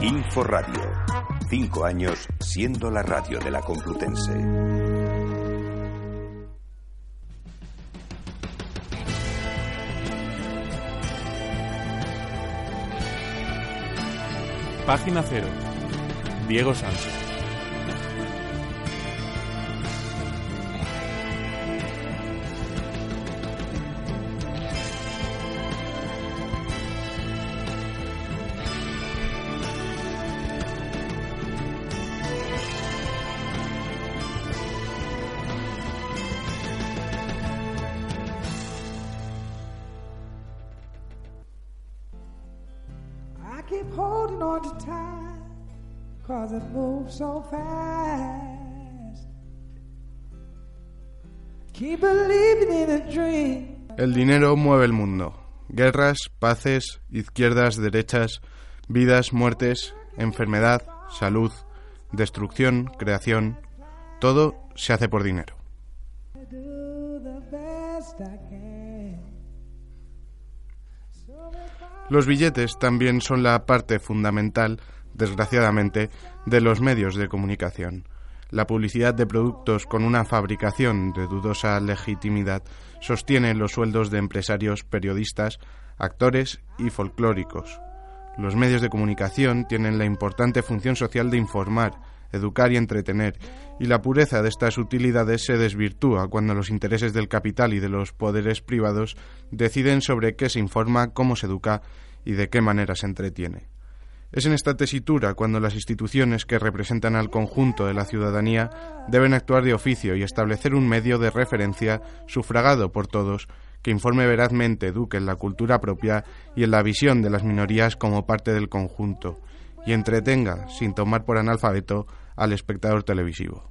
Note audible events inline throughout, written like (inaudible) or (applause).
Info Radio. Cinco años siendo la radio de la Complutense. Página cero. Diego Sánchez. Cause it moves so fast. Keep believing in a dream. El dinero mueve el mundo. Guerras, paces, izquierdas, derechas, vidas, muertes, enfermedad, salud, destrucción, creación, todo se hace por dinero. Los billetes también son la parte fundamental, desgraciadamente, de los medios de comunicación. La publicidad de productos con una fabricación de dudosa legitimidad sostiene los sueldos de empresarios, periodistas, actores y folclóricos. Los medios de comunicación tienen la importante función social de informar, educar y entretener, y la pureza de estas utilidades se desvirtúa cuando los intereses del capital y de los poderes privados deciden sobre qué se informa, cómo se educa y de qué manera se entretiene. Es en esta tesitura cuando las instituciones que representan al conjunto de la ciudadanía deben actuar de oficio y establecer un medio de referencia sufragado por todos que informe verazmente, eduque en la cultura propia y en la visión de las minorías como parte del conjunto, y entretenga, sin tomar por analfabeto, al espectador televisivo.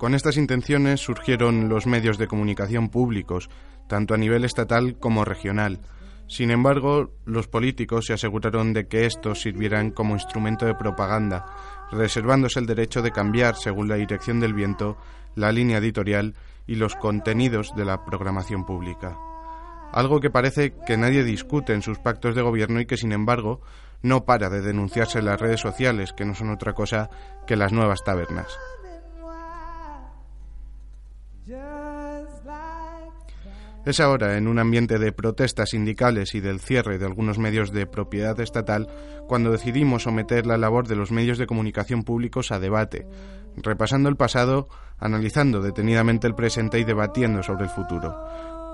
Con estas intenciones surgieron los medios de comunicación públicos, tanto a nivel estatal como regional. Sin embargo, los políticos se aseguraron de que estos sirvieran como instrumento de propaganda, reservándose el derecho de cambiar, según la dirección del viento, la línea editorial y los contenidos de la programación pública. Algo que parece que nadie discute en sus pactos de gobierno y que, sin embargo, no para de denunciarse en las redes sociales, que no son otra cosa que las nuevas tabernas. Es ahora, en un ambiente de protestas sindicales y del cierre de algunos medios de propiedad estatal, cuando decidimos someter la labor de los medios de comunicación públicos a debate, repasando el pasado, analizando detenidamente el presente y debatiendo sobre el futuro.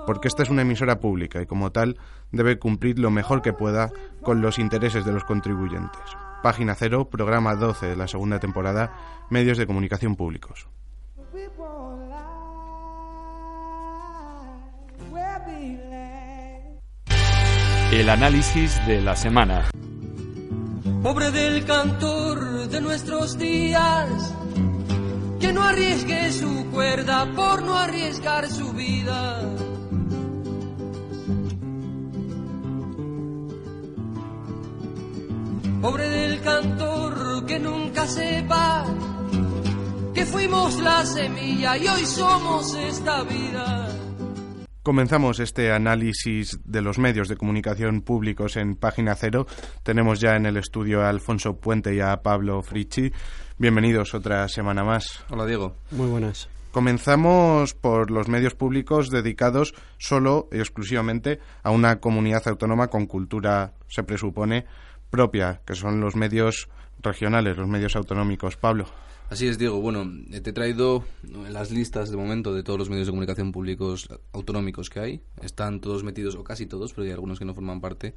Porque esta es una emisora pública y, como tal, debe cumplir lo mejor que pueda con los intereses de los contribuyentes. Página 0, programa 12 de la segunda temporada, Medios de Comunicación Públicos. El análisis de la semana. Pobre del cantor de nuestros días, que no arriesgue su cuerda por no arriesgar su vida. Pobre del cantor que nunca sepa que fuimos la semilla y hoy somos esta vida. Comenzamos este análisis de los medios de comunicación públicos en página cero. Tenemos ya en el estudio a Alfonso Puente y a Pablo Frichi. Bienvenidos otra semana más. Hola Diego. Muy buenas. Comenzamos por los medios públicos dedicados solo y exclusivamente a una comunidad autónoma con cultura, se presupone, propia, que son los medios regionales, los medios autonómicos. Pablo. Así es, Diego. Bueno, eh, te he traído las listas de momento de todos los medios de comunicación públicos autonómicos que hay. Están todos metidos, o casi todos, pero hay algunos que no forman parte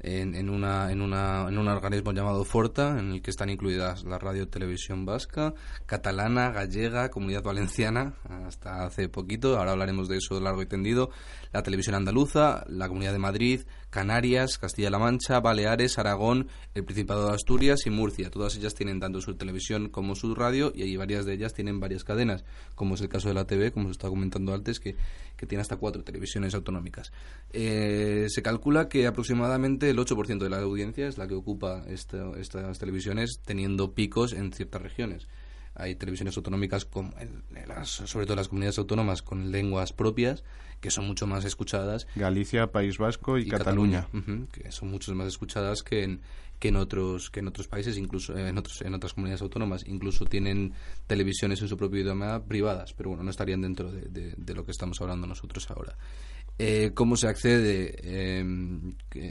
en, una, en, una, en un organismo llamado Forta, en el que están incluidas la radio televisión vasca, catalana, gallega, comunidad valenciana, hasta hace poquito, ahora hablaremos de eso largo y tendido, la televisión andaluza, la comunidad de Madrid, Canarias, Castilla-La Mancha, Baleares, Aragón, el Principado de Asturias y Murcia. Todas ellas tienen tanto su televisión como su radio y hay varias de ellas tienen varias cadenas, como es el caso de la TV, como se estaba comentando antes, que, que tiene hasta cuatro televisiones autonómicas. Eh, se calcula que aproximadamente el 8% de la audiencia es la que ocupa estas televisiones teniendo picos en ciertas regiones hay televisiones autonómicas, con, sobre todo las comunidades autónomas, con lenguas propias, que son mucho más escuchadas. Galicia, País Vasco y, Cataluña. que son mucho más escuchadas que en, que en otros que en otros países incluso en otros en otras comunidades autónomas incluso tienen televisiones en su propio idioma privadas pero bueno no estarían dentro de, de lo que estamos hablando nosotros ahora eh, cómo se accede, eh,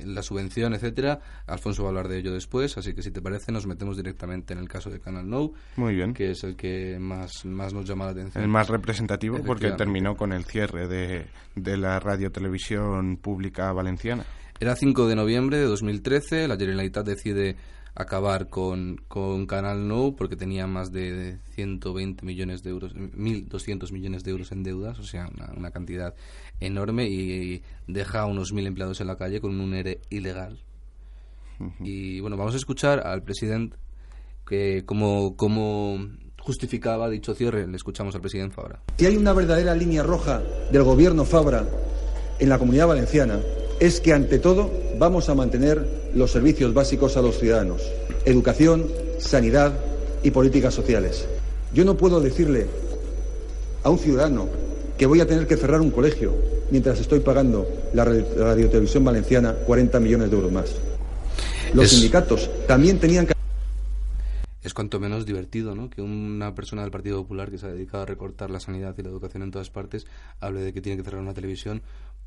la subvención, etcétera. Alfonso va a hablar de ello después, así que si te parece nos metemos directamente en el caso de Canal No, Muy bien. que es el que más, más nos llama la atención. El más representativo porque terminó con el cierre de, de la radio televisión pública valenciana. Era 5 de noviembre de 2013, la Generalitat decide acabar con, con Canal No porque tenía más de 120 millones de euros, 1.200 millones de euros en deudas, o sea, una, cantidad enorme y, deja a unos mil empleados en la calle con un ERE ilegal. Y bueno, vamos a escuchar al presidente que como, como justificaba dicho cierre. Le escuchamos al presidente Fabra. Si hay una verdadera línea roja del gobierno Fabra en la comunidad valenciana, es que ante todo vamos a mantener los servicios básicos a los ciudadanos, educación, sanidad y políticas sociales. Yo no puedo decirle a un ciudadano que voy a tener que cerrar un colegio mientras estoy pagando la radiotelevisión valenciana 40 millones de euros más. Los sindicatos también tenían que es cuanto menos divertido, ¿no? Que una persona del Partido Popular que se ha dedicado a recortar la sanidad y la educación en todas partes hable de que tiene que cerrar una televisión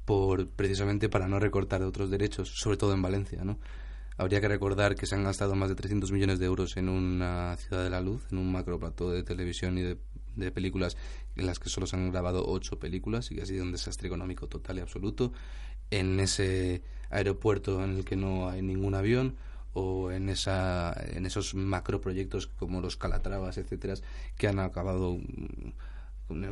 por precisamente para no recortar otros derechos, sobre todo en Valencia, ¿no? Habría que recordar que se han gastado más de 300 millones de euros en una ciudad de la luz, en un macroplató de televisión y de, de películas en las que solo se han grabado ocho películas y que ha sido un desastre económico total y absoluto. En ese aeropuerto en el que no hay ningún avión, o en, esa, en esos macroproyectos como los Calatravas, etcétera, que han acabado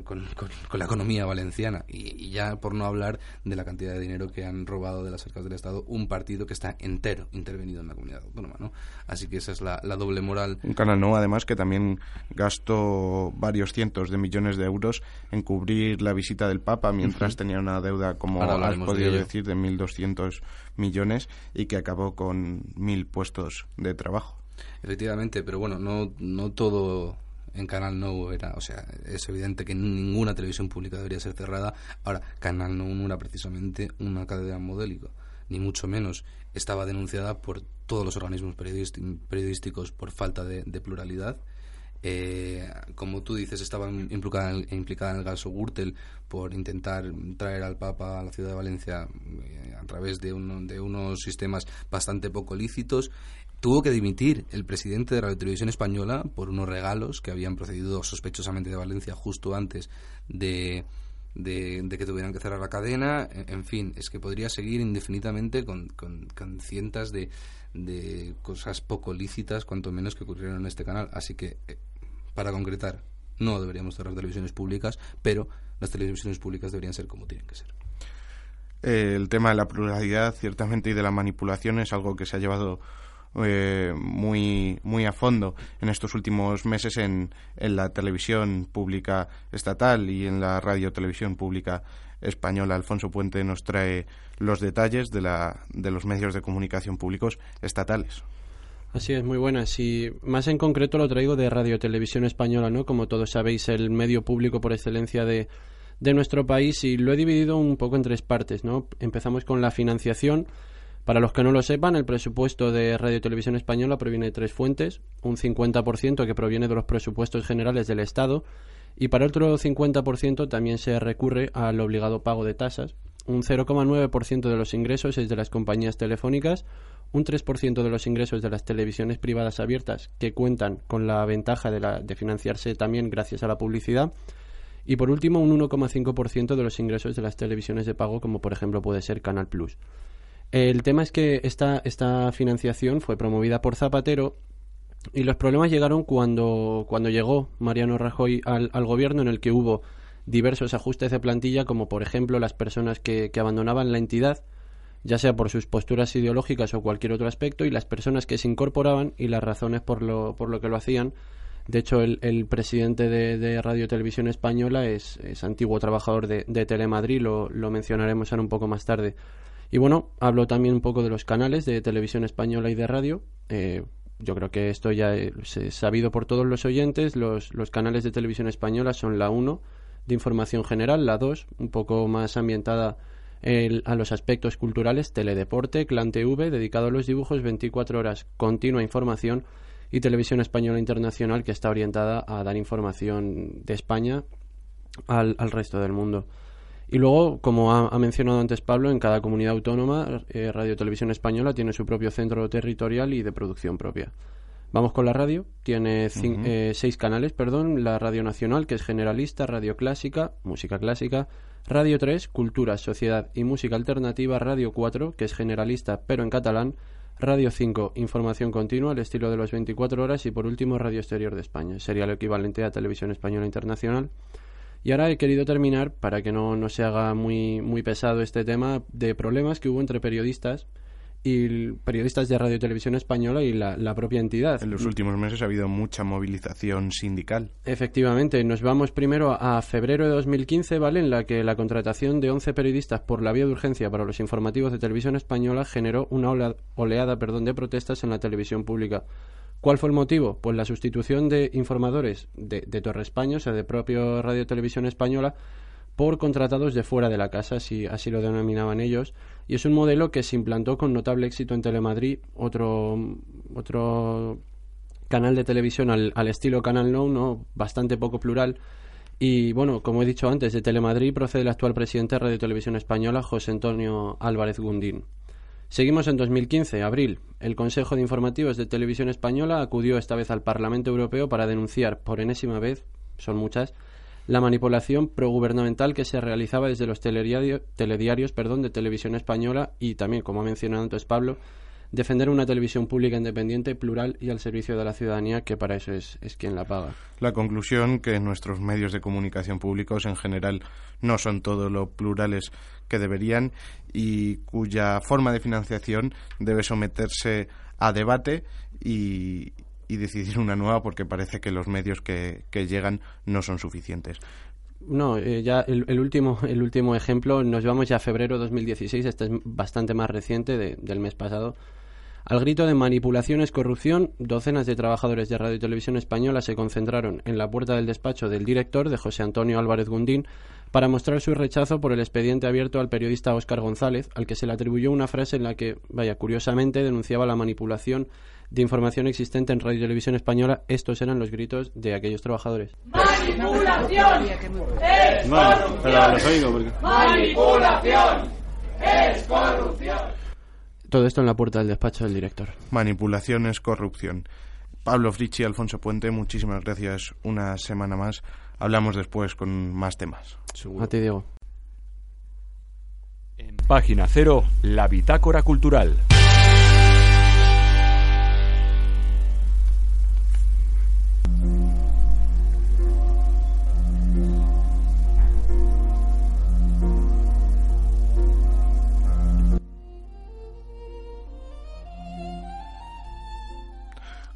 con, la economía valenciana y, ya por no hablar de la cantidad de dinero que han robado de las arcas del Estado un partido que está entero intervenido en la comunidad autónoma, ¿no? Así que esa es la, doble moral. Un canal no, además, que también gastó varios cientos de millones de euros en cubrir la visita del Papa mientras tenía una deuda, como has podido decir, de 1.200 millones y que acabó con mil puestos de trabajo. Efectivamente, pero bueno, no, no todo en Canal No era, o sea, es evidente que ninguna televisión pública debería ser cerrada. Ahora, Canal No era precisamente una cadena modélica, ni mucho menos. Estaba denunciada por todos los organismos periodísticos por falta de, pluralidad. Eh, como tú dices, estaba implicada en, implicada en el caso Gürtel por intentar traer al Papa a la ciudad de Valencia eh, a través de, de unos sistemas bastante poco lícitos tuvo que dimitir el presidente de Radio Televisión Española por unos regalos que habían procedido sospechosamente de Valencia justo antes de, de, que tuvieran que cerrar la cadena. En, fin, es que podría seguir indefinidamente con, con, cientos de, de, cosas poco lícitas, cuanto menos que ocurrieron en este canal. Así que, eh, para concretar, no deberíamos cerrar televisiones públicas, pero las televisiones públicas deberían ser como tienen que ser. el tema de la pluralidad, ciertamente, y de la manipulación es algo que se ha llevado eh, muy, muy a fondo en estos últimos meses en, en la televisión pública estatal y en la radio televisión pública española. Alfonso Puente nos trae los detalles de, la, de los medios de comunicación públicos estatales. Así es, muy buenas. Y más en concreto lo traigo de Radio Televisión Española, ¿no? Como todos sabéis, el medio público por excelencia de, de nuestro país y lo he dividido un poco en tres partes, ¿no? Empezamos con la financiación, para los que no lo sepan, el presupuesto de Radio Televisión Española proviene de tres fuentes, un 50% que proviene de los presupuestos generales del Estado y para otro 50% también se recurre al obligado pago de tasas, un 0,9% de los ingresos es de las compañías telefónicas, un 3% de los ingresos de las televisiones privadas abiertas que cuentan con la ventaja de, de financiarse también gracias a la publicidad y por último un 1,5% de los ingresos de las televisiones de pago como por ejemplo puede ser Canal Plus. El tema es que esta, esta financiación fue promovida por Zapatero y los problemas llegaron cuando, cuando llegó Mariano Rajoy al, al gobierno en el que hubo diversos ajustes de plantilla, como por ejemplo las personas que, que abandonaban la entidad, ya sea por sus posturas ideológicas o cualquier otro aspecto, y las personas que se incorporaban y las razones por lo, por lo que lo hacían. De hecho, el, presidente de, de Radio Televisión Española es, es antiguo trabajador de, de Telemadrid, lo, lo mencionaremos ahora un poco más tarde. Y bueno, hablo también un poco de los canales de televisión española y de radio. Eh, yo creo que esto ya es sabido por todos los oyentes. Los, canales de televisión española son la 1 de información general, la 2 un poco más ambientada el, a los aspectos culturales, Teledeporte, Clan TV, dedicado a los dibujos, 24 horas, continua información, y Televisión Española Internacional, que está orientada a dar información de España al resto del mundo. Y luego, como ha, ha, mencionado antes Pablo, en cada comunidad autónoma, eh, Radio Televisión Española tiene su propio centro territorial y de producción propia. Vamos con la radio. Tiene uh -huh. eh, seis canales, perdón. La Radio Nacional, que es generalista, Radio Clásica, música clásica. Radio 3, Cultura, Sociedad y Música Alternativa. Radio 4, que es generalista, pero en catalán. Radio 5, Información Continua, al estilo de las 24 horas. Y por último, Radio Exterior de España. Sería el equivalente a Televisión Española Internacional. Y ahora he querido terminar, para que no, no se haga muy, muy pesado este tema, de problemas que hubo entre periodistas y periodistas de Radio y Televisión Española y la, la, propia entidad. En los últimos meses ha habido mucha movilización sindical. Efectivamente, nos vamos primero a febrero de 2015, ¿vale? En la que la contratación de 11 periodistas por la vía de urgencia para los informativos de Televisión Española generó una oleada perdón, de protestas en la televisión pública. ¿Cuál fue el motivo? Pues la sustitución de informadores de, de Torre España, o sea, de propio Radio Televisión Española, por contratados de fuera de la casa, así, lo denominaban ellos. Y es un modelo que se implantó con notable éxito en Telemadrid, otro, otro canal de televisión al, al estilo Canal No, ¿no? bastante poco plural. Y bueno, como he dicho antes, de Telemadrid procede el actual presidente de Radio Televisión Española, José Antonio Álvarez Gundín. Seguimos en 2015, abril. El Consejo de Informativos de Televisión Española acudió esta vez al Parlamento Europeo para denunciar por enésima vez, son muchas, la manipulación progubernamental que se realizaba desde los telediario, telediarios perdón, de Televisión Española y también, como ha mencionado antes Pablo, defender una televisión pública independiente, plural y al servicio de la ciudadanía, que para eso es, es quien la paga. La conclusión que nuestros medios de comunicación públicos en general no son todo lo plurales que deberían y cuya forma de financiación debe someterse a debate y, y decidir una nueva porque parece que los medios que, que llegan no son suficientes. No, eh, ya el, el, último, el último ejemplo, nos vamos ya a febrero de 2016, este es bastante más reciente de, del mes pasado. Al grito de manipulaciones, corrupción, docenas de trabajadores de Radio y Televisión Española se concentraron en la puerta del despacho del director, de José Antonio Álvarez Gundín, para mostrar su rechazo por el expediente abierto al periodista Óscar González, al que se le atribuyó una frase en la que, vaya, curiosamente denunciaba la manipulación de información existente en Radio y Televisión Española. Estos eran los gritos de aquellos trabajadores. ¡Manipulación! ¡Es corrupción! ¡Manipulación! ¡Es corrupción! Todo esto en la puerta del despacho del director. Manipulación es corrupción. Pablo Frichi, Alfonso Puente, muchísimas gracias una semana más. Hablamos después con más temas. Seguro. A ti, Diego. En página cero, la bitácora cultural.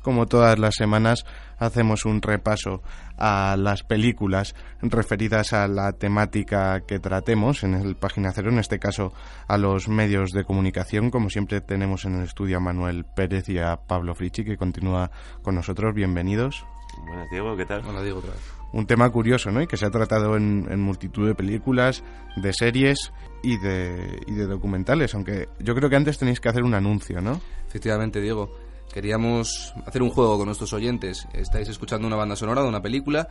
Como todas las semanas, hacemos un repaso a las películas referidas a la temática que tratemos en el página cero, en este caso a los medios de comunicación. Como siempre tenemos en el estudio a Manuel Pérez y a Pablo Frichi, que continúa con nosotros. Bienvenidos. Buenas, Diego, ¿qué tal? Hola, Diego, otra vez. Un tema curioso, ¿no? Y que se ha tratado en, en multitud de películas, de series y de, y de documentales, aunque yo creo que antes tenéis que hacer un anuncio, ¿no? Efectivamente, Diego queríamos hacer un juego con nuestros oyentes. Estáis escuchando una banda sonora de una película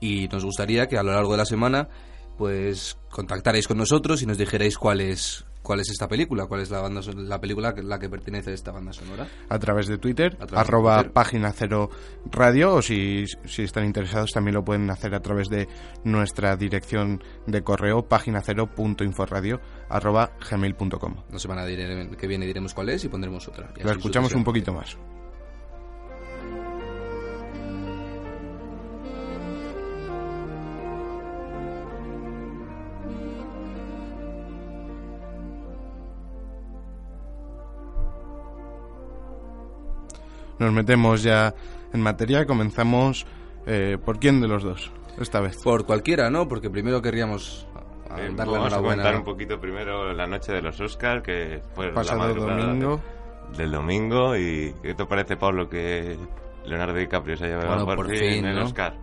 y nos gustaría que a lo largo de la semana pues contactarais con nosotros y nos dijerais cuál es cuál es esta película, cuál es la banda la película que- la que pertenece a esta banda sonora. a través de Twitter, de arroba Twitter. página cero radio, o si, si están interesados también lo pueden hacer a través de nuestra dirección de correo, página cero punto inforadio, arroba gmail.com. La semana que viene diremos cuál es y pondremos otra. La escuchamos un poquito más. Nos metemos ya en materia, comenzamos eh, por quién de los dos, esta vez. Por cualquiera, ¿no? Porque primero querríamos Eh, darle vamos a comentar un poquito primero la noche de los Oscars, que fue Pasado la madrugada domingo. del domingo. ¿Y qué te parece, Pablo, que Leonardo DiCaprio se haya llevado Bueno, por, por fin, fin, el ¿no? Oscar?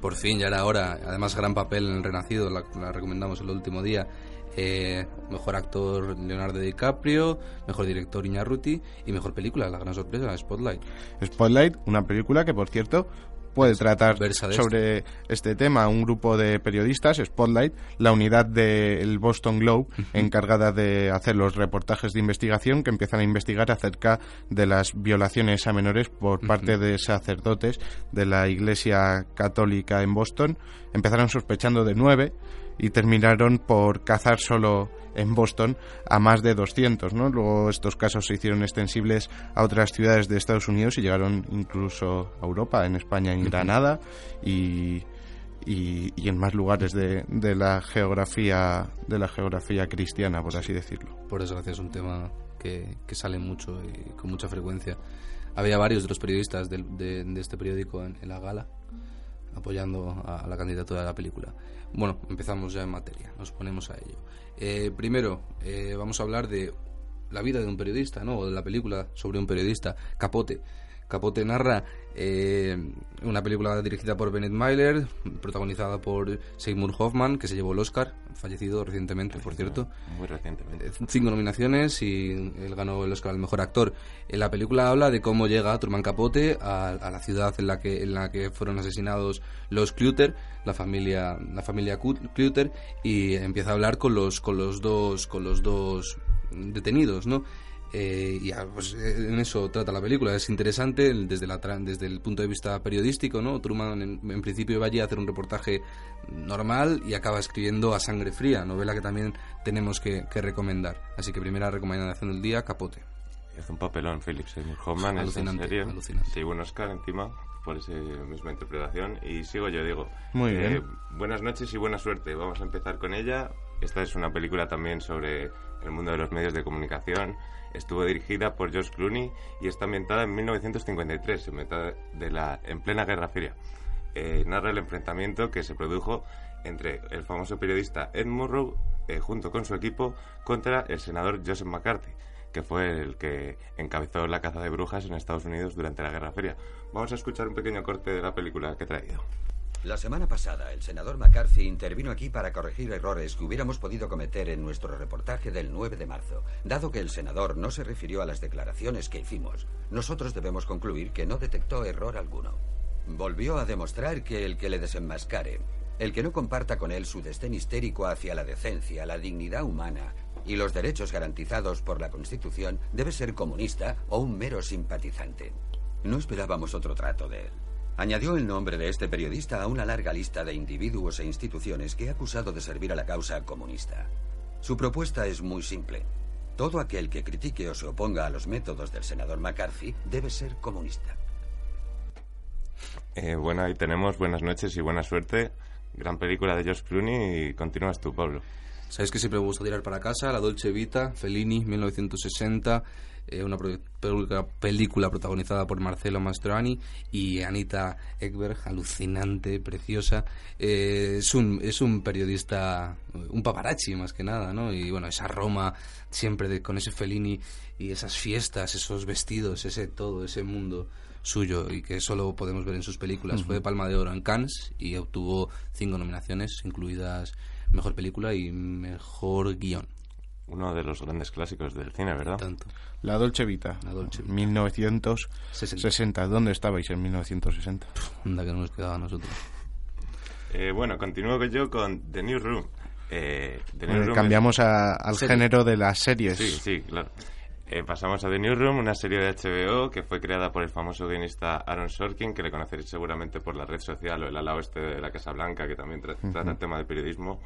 Por fin, ya era hora. Además, gran papel en El Renacido, la, la recomendamos el último día. Eh, mejor actor Leonardo DiCaprio, mejor director Iñarruti y mejor película, la gran sorpresa, Spotlight. Spotlight, una película que, por cierto, puede tratar de sobre este tema. Un grupo de periodistas, Spotlight, la unidad del Boston Globe, encargada de hacer los reportajes de investigación que empiezan a investigar acerca de las violaciones a menores por parte de sacerdotes de la Iglesia Católica en Boston. Empezaron sospechando de nueve y terminaron por cazar solo en Boston a más de 200, ¿no? Luego estos casos se hicieron extensibles a otras ciudades de Estados Unidos y llegaron incluso a Europa, en España, en Granada y, y, y en más lugares de, de la geografía de la geografía cristiana, por así decirlo. Por desgracia es un tema que, que sale mucho y con mucha frecuencia. Había varios de los periodistas de, de este periódico en, en la gala apoyando a, la candidatura de la película. Bueno, empezamos ya en materia, nos ponemos a ello. Eh, primero, eh, vamos a hablar de la vida de un periodista, ¿no? O de la película sobre un periodista, Capote. Capote narra eh, una película dirigida por Bennett Myler, protagonizada por Seymour Hoffman, que se llevó el Oscar, fallecido recientemente, por cierto. Muy recientemente. Eh, Cinco nominaciones y él ganó el Oscar al mejor actor. En la película habla de cómo llega Truman Capote a, a la ciudad en la que en la que fueron asesinados los Cluter, la familia la familia Cluter y empieza a hablar con los con los dos con los dos detenidos, ¿no? Eh, y ah, pues, eh, en eso trata la película. Es interesante desde, la, desde el punto de vista periodístico, ¿no? Truman en, en principio iba allí a hacer un reportaje normal y acaba escribiendo A Sangre Fría, novela que también tenemos que, que recomendar. Así que primera recomendación del día, Capote. Hace un papelón, Philip Seymour Hoffman, es en Alucinante, serio. alucinante. Llevó un Oscar encima por esa misma interpretación. Y sigo yo, digo. Muy bien. Buenas noches y buena suerte. Vamos a empezar con ella. Esta es una película también sobre el mundo de los medios de comunicación. Estuvo dirigida por George Clooney y está ambientada en 1953, en, de la, en plena Guerra Fría. Eh, narra el enfrentamiento que se produjo entre el famoso periodista Ed Murrow, eh, junto con su equipo, contra el senador Joseph McCarthy, que fue el que encabezó la caza de brujas en Estados Unidos durante la Guerra Fría. Vamos a escuchar un pequeño corte de la película que he traído. La semana pasada, el senador McCarthy intervino aquí para corregir errores que hubiéramos podido cometer en nuestro reportaje del 9 de marzo. Dado que el senador no se refirió a las declaraciones que hicimos, nosotros debemos concluir que no detectó error alguno. Volvió a demostrar que el que le desenmascare, el que no comparta con él su desdén histérico hacia la decencia, la dignidad humana y los derechos garantizados por la Constitución, debe ser comunista o un mero simpatizante. No esperábamos otro trato de él. Añadió el nombre de este periodista a una larga lista de individuos e instituciones que ha acusado de servir a la causa comunista. Su propuesta es muy simple. Todo aquel que critique o se oponga a los métodos del senador McCarthy debe ser comunista. Eh, bueno, ahí tenemos Buenas noches y buena suerte. Gran película de George Clooney y continúas tú, Pablo. ¿Sabéis que siempre me gusta tirar para casa? La Dolce Vita, Fellini, 1960, eh, una película, protagonizada por Marcelo Mastroianni y Anita Ekberg, alucinante, preciosa. Eh, es, un, es un periodista, un paparazzi más que nada, ¿no? Y bueno, esa Roma siempre de- con ese Fellini y esas fiestas, esos vestidos, ese todo, ese mundo suyo y que solo podemos ver en sus películas. Ujú. Fue Palma de Oro en Cannes y obtuvo cinco nominaciones, incluidas Mejor Película y Mejor Guión. Uno de los grandes clásicos del cine, ¿verdad? Tanto. La Dolce Vita. La Dolce Vita. 1960. ¿Dónde estabais en 1960? Anda que no nos quedaba a nosotros. Eh, bueno, continúo yo con The Newsroom. Eh, The Bueno, Newsroom cambiamos es- a- al Serie. género de las series. Sí, sí, claro. Eh, pasamos a The Newsroom, una serie de HBO que fue creada por el famoso guionista Aaron Sorkin, que le conoceréis seguramente por la red social o el ala oeste de la Casa Blanca, que también tra- Ujú. trata el tema del periodismo.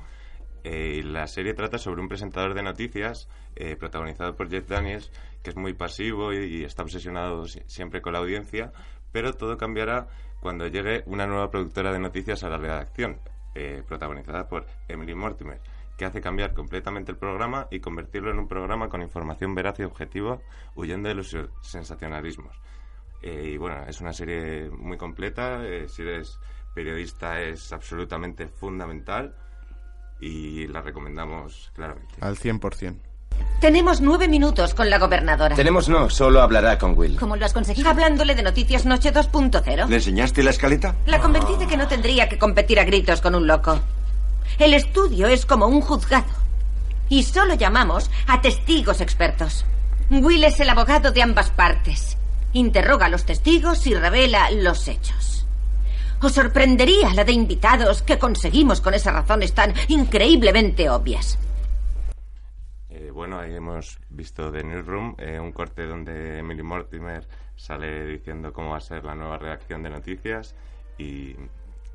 Eh, la serie trata sobre un presentador de noticias eh, protagonizado por Jeff Daniels, que es muy pasivo y, y está obsesionado si- siempre con la audiencia, pero todo cambiará cuando llegue una nueva productora de noticias a la redacción, eh, protagonizada por Emily Mortimer, que hace cambiar completamente el programa y convertirlo en un programa con información veraz y objetiva, huyendo de los sensacionalismos. Eh, y bueno, es una serie muy completa, eh, si eres periodista es absolutamente fundamental y la recomendamos claramente. Al 100%. Tenemos nueve minutos con la gobernadora. Tenemos no, solo hablará con Will. ¿Cómo lo has conseguido? Hablándole de Noticias Noche 2.0. ¿Le enseñaste la escaleta? La convencí de que no tendría que competir a gritos con un loco. El estudio es como un juzgado. Y solo llamamos a testigos expertos. Will es el abogado de ambas partes. Interroga a los testigos y revela los hechos. Os sorprendería la de invitados que conseguimos con esas razones tan increíblemente obvias. Eh, bueno, ahí hemos visto The Newsroom, eh, un corte donde Emily Mortimer sale diciendo cómo va a ser la nueva redacción de noticias y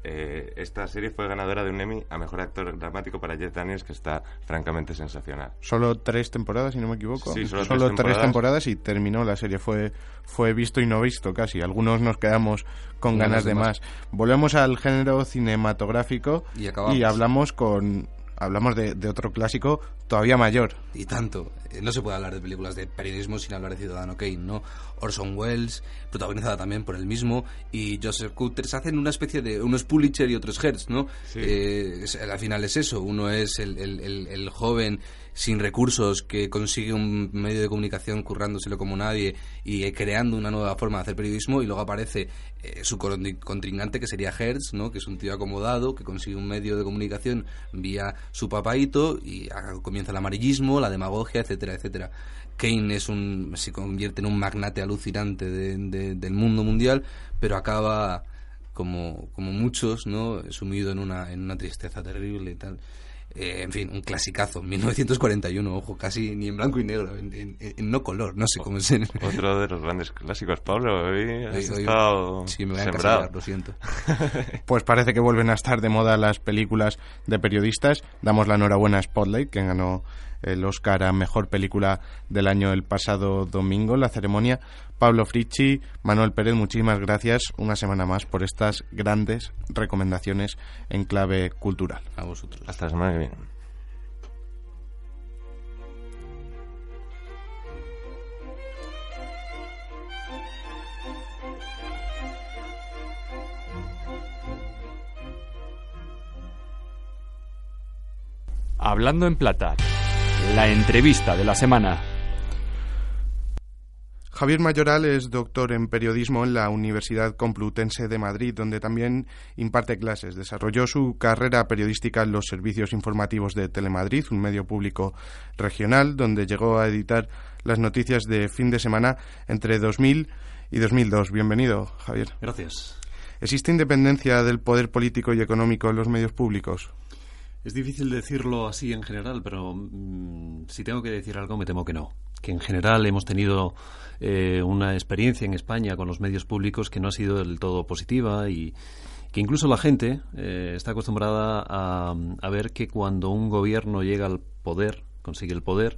eh, esta serie fue ganadora de un Emmy a Mejor Actor Dramático para Jeff Daniels, que está francamente sensacional. Solo tres temporadas, si no me equivoco. Sí, solo tres tres temporadas. temporadas y terminó la serie. Fue, fue visto y no visto casi. Algunos nos quedamos con ganas de más. Volvemos al género cinematográfico Y hablamos con hablamos de, de otro clásico todavía mayor. Y tanto. Eh, No se puede hablar de películas de periodismo sin hablar de Ciudadano Kane, ¿no? Orson Welles, protagonizada también por él mismo, y Joseph Couters hacen una especie de... Unos Pulitzer y otros Hertz, ¿no? Eh, es- al final es eso. Uno es el, el- el- el joven sin recursos que consigue un medio de comunicación currándoselo como nadie y eh, creando una nueva forma de hacer periodismo y luego aparece eh, su contrincante que sería Hertz, ¿no? que es un tío acomodado que consigue un medio de comunicación vía su papaito y ah, comienza el amarillismo, la demagogia, etcétera, etcétera. Kane es un, se convierte en un magnate alucinante de- del mundo mundial, pero acaba como, como muchos, ¿no? sumido en una, en una tristeza terrible y tal. Eh, en fin, un clasicazo, (laughs) 1941, ojo, casi ni en blanco y negro, en, en- en no color, no sé cómo es. en- Otro de los grandes clásicos, Pablo. Hoy has Hoy- hoy- estado sí, me voy a encasillar, lo siento. (laughs) Pues parece que vuelven a estar de moda las películas de periodistas. Damos la enhorabuena a Spotlight, que ganó el Oscar a Mejor Película del año el pasado domingo en la ceremonia. Pablo Fricci, Manuel Pérez, muchísimas gracias una semana más por estas grandes recomendaciones en clave cultural. A vosotros. Hasta la semana que viene. Hablando en plata, la entrevista de la semana. Javier Mayoral es doctor en periodismo en la Universidad Complutense de Madrid, donde también imparte clases. Desarrolló su carrera periodística en los servicios informativos de Telemadrid, un medio público regional, donde llegó a editar las noticias de fin de semana entre 2000 y 2002. Bienvenido, Javier. Gracias. ¿Existe independencia del poder político y económico en los medios públicos? Es difícil decirlo así en general, pero mm, si tengo que decir algo me temo que no. Que en general hemos tenido eh, una experiencia en España con los medios públicos que no ha sido del todo positiva y que incluso la gente eh, está acostumbrada a, a ver que cuando un gobierno llega al poder, consigue el poder,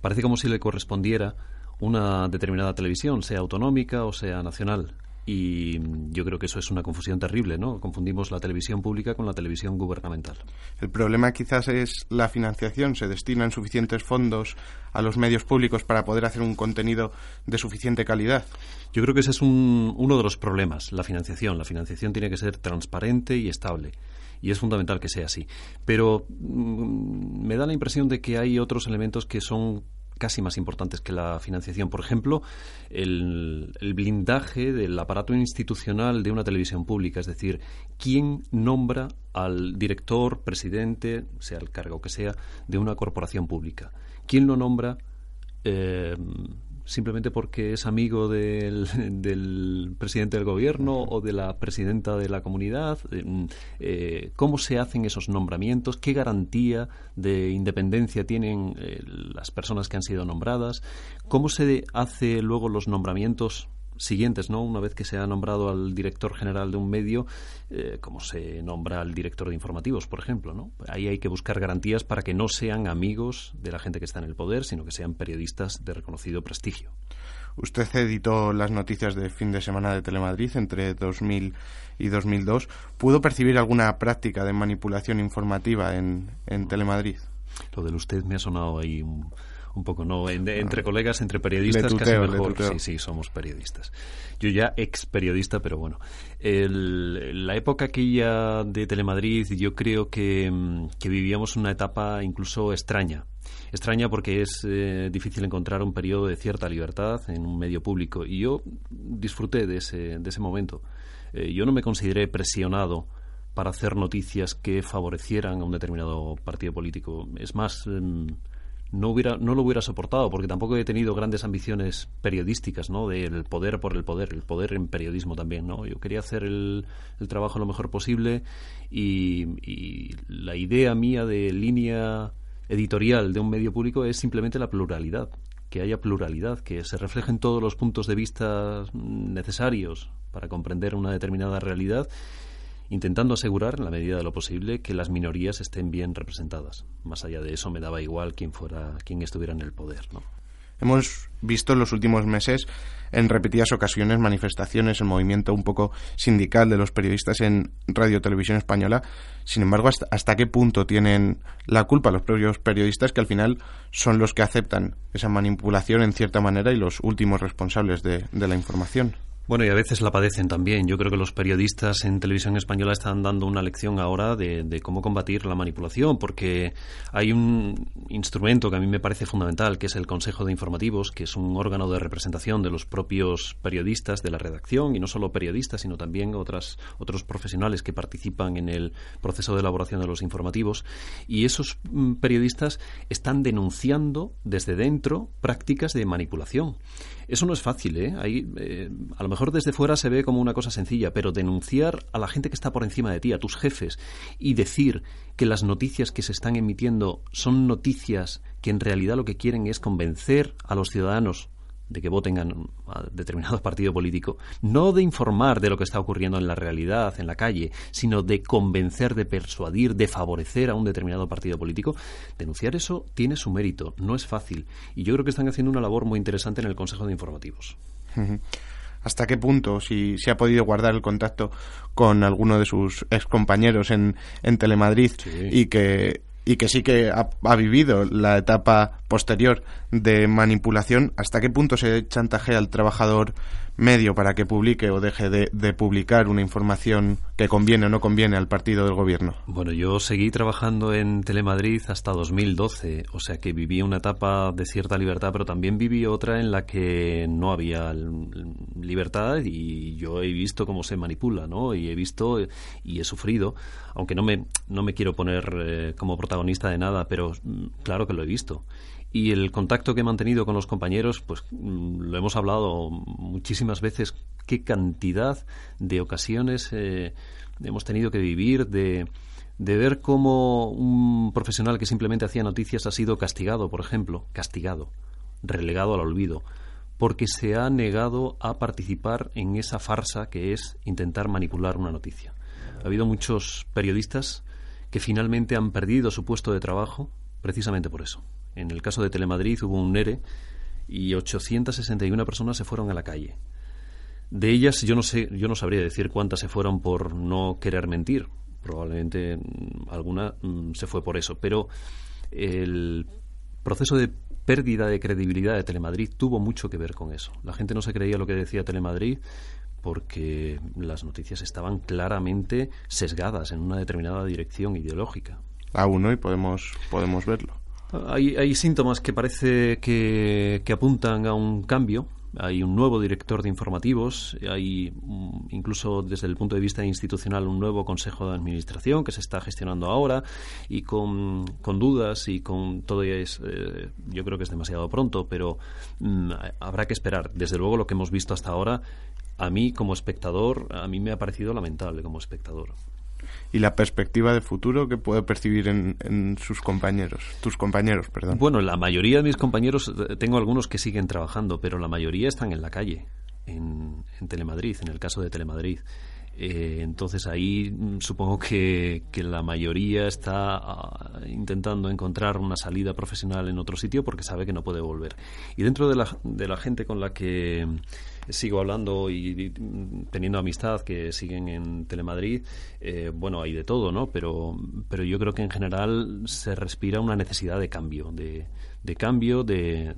parece como si le correspondiera una determinada televisión, sea autonómica o sea nacional. Y yo creo que eso es una confusión terrible, ¿no? Confundimos la televisión pública con la televisión gubernamental. El problema quizás es la financiación. ¿Se destinan suficientes fondos a los medios públicos para poder hacer un contenido de suficiente calidad? Yo creo que ese es un- uno de los problemas, la financiación. La financiación tiene que ser transparente y estable. Y es fundamental que sea así. Pero mm, me da la impresión de que hay otros elementos que son casi más importantes que la financiación. Por ejemplo, el, el blindaje del aparato institucional de una televisión pública, es decir, quién nombra al director, presidente, sea el cargo que sea, de una corporación pública. ¿Quién lo nombra? eh, simplemente porque es amigo del, (laughs) del, presidente del gobierno o de la presidenta de la comunidad? Eh, eh, ¿Cómo se hacen esos nombramientos? ¿Qué garantía de independencia tienen eh, las personas que han sido nombradas? ¿Cómo se hace luego los nombramientos siguientes, ¿no? Una vez que se ha nombrado al director general de un medio, eh, como se nombra al director de informativos, por ejemplo, ¿no? Ahí hay que buscar garantías para que no sean amigos de la gente que está en el poder, sino que sean periodistas de reconocido prestigio. Usted editó las noticias de fin de semana de Telemadrid entre 2000 y 2002. ¿Pudo percibir alguna práctica de manipulación informativa en, en Telemadrid? Lo del usted me ha sonado ahí un, un poco, ¿no? entre colegas, entre periodistas, casi mejor. Sí, sí, somos periodistas. Yo ya ex periodista, pero bueno. la época aquella de Telemadrid, yo creo que, mm, que vivíamos una etapa incluso extraña. Extraña porque es eh, difícil encontrar un periodo de cierta libertad en un medio público. Y yo disfruté de ese, de ese momento. Eh, yo no me consideré presionado para hacer noticias que favorecieran a un determinado partido político. Es más, em, no, hubiera, no lo hubiera soportado, porque tampoco he tenido grandes ambiciones periodísticas, ¿no? Del poder por el poder, el poder en periodismo también, ¿no? Yo quería hacer el, el trabajo lo mejor posible y, y la idea mía de línea editorial de un medio público es simplemente la pluralidad, que haya pluralidad, que se reflejen todos los puntos de vista necesarios para comprender una determinada realidad intentando asegurar, en la medida de lo posible, que las minorías estén bien representadas. Más allá de eso, me daba igual quién fuera, quién estuviera en el poder, ¿no? Hemos visto en los últimos meses en repetidas ocasiones manifestaciones, el movimiento un poco sindical de los periodistas en Radio Televisión Española. Sin embargo, ¿hasta, hasta qué punto tienen la culpa los propios periodistas que al final son los que aceptan esa manipulación en cierta manera y los últimos responsables de, de la información? Bueno, y a veces la padecen también. Yo creo que los periodistas en televisión española están dando una lección ahora de, cómo combatir la manipulación, porque hay un instrumento que a mí me parece fundamental, que es el Consejo de Informativos, que es un órgano de representación de los propios periodistas de la redacción, y no solo periodistas, sino también otras, otros profesionales que participan en el proceso de elaboración de los informativos. Y esos mm, periodistas están denunciando desde dentro prácticas de manipulación. Eso no es fácil, ¿eh? ¿eh? a lo mejor desde fuera se ve como una cosa sencilla, pero denunciar a la gente que está por encima de ti, a tus jefes, y decir que las noticias que se están emitiendo son noticias que en realidad lo que quieren es convencer a los ciudadanos de que voten a, determinado (laughs) partido político, no de informar de lo que está ocurriendo en la realidad, en la calle, sino de convencer, de persuadir, de favorecer a un determinado partido político, denunciar eso tiene su mérito, no es fácil. Y yo creo que están haciendo una labor muy interesante en el Consejo de Informativos. ¿Hasta qué punto, si, se ha podido guardar el contacto con alguno de sus excompañeros en, en Telemadrid y que y que sí que ha, vivido la etapa posterior de manipulación, ¿hasta qué punto se chantajea al trabajador medio para que publique o deje de, publicar una información que conviene o no conviene al partido del gobierno? Bueno, yo seguí trabajando en Telemadrid hasta 2012, o sea que viví una etapa de cierta libertad, pero también viví otra en la que no había libertad y yo he visto cómo se manipula, ¿no? Y he visto y he sufrido, aunque no me, no me quiero poner eh, como protagonista de nada, pero mm, claro que lo he visto y el contacto que he mantenido con los compañeros, pues mm, lo hemos hablado muchísimas veces, qué cantidad de ocasiones eh, hemos tenido que vivir de, de ver cómo un profesional que simplemente hacía noticias ha sido castigado, por ejemplo, castigado, relegado al olvido, porque se ha negado a participar en esa farsa que es intentar manipular una noticia. Ha habido muchos periodistas que finalmente han perdido su puesto de trabajo precisamente por eso. En el caso de Telemadrid hubo un NERE y 861 personas se fueron a la calle. De ellas yo no sé, yo no sabría decir cuántas se fueron por no querer mentir. Probablemente mm, alguna mm, se fue por eso, pero el proceso de pérdida de credibilidad de Telemadrid tuvo mucho que ver con eso. La gente no se creía lo que decía Telemadrid porque las noticias estaban claramente sesgadas en una determinada dirección ideológica. Aún hoy podemos podemos verlo. Hay, hay síntomas que parece que, apuntan a un cambio. hay un nuevo director de informativos, hay mm, incluso desde el punto de vista institucional un nuevo consejo de administración que se está gestionando ahora y con, dudas y con todo es, eh, yo creo que es demasiado pronto, pero mm, habrá que esperar. Desde luego lo que hemos visto hasta ahora, a mí como espectador, a mí me ha parecido lamentable como espectador y la perspectiva de futuro que puede percibir en, sus compañeros, tus compañeros, perdón. Bueno, la mayoría de mis compañeros, eh, tengo algunos que siguen trabajando, pero la mayoría están en la calle, en, Telemadrid, en el caso de Telemadrid. Eh, entonces ahí mm, supongo que, que, la mayoría está ah, intentando encontrar una salida profesional en otro sitio porque sabe que no puede volver. Y dentro de la, de la gente con la que sigo hablando y, teniendo amistad que siguen en Telemadrid, eh, bueno, hay de todo, ¿no? Pero, pero yo creo que en general se respira una necesidad de cambio, de, de cambio, de,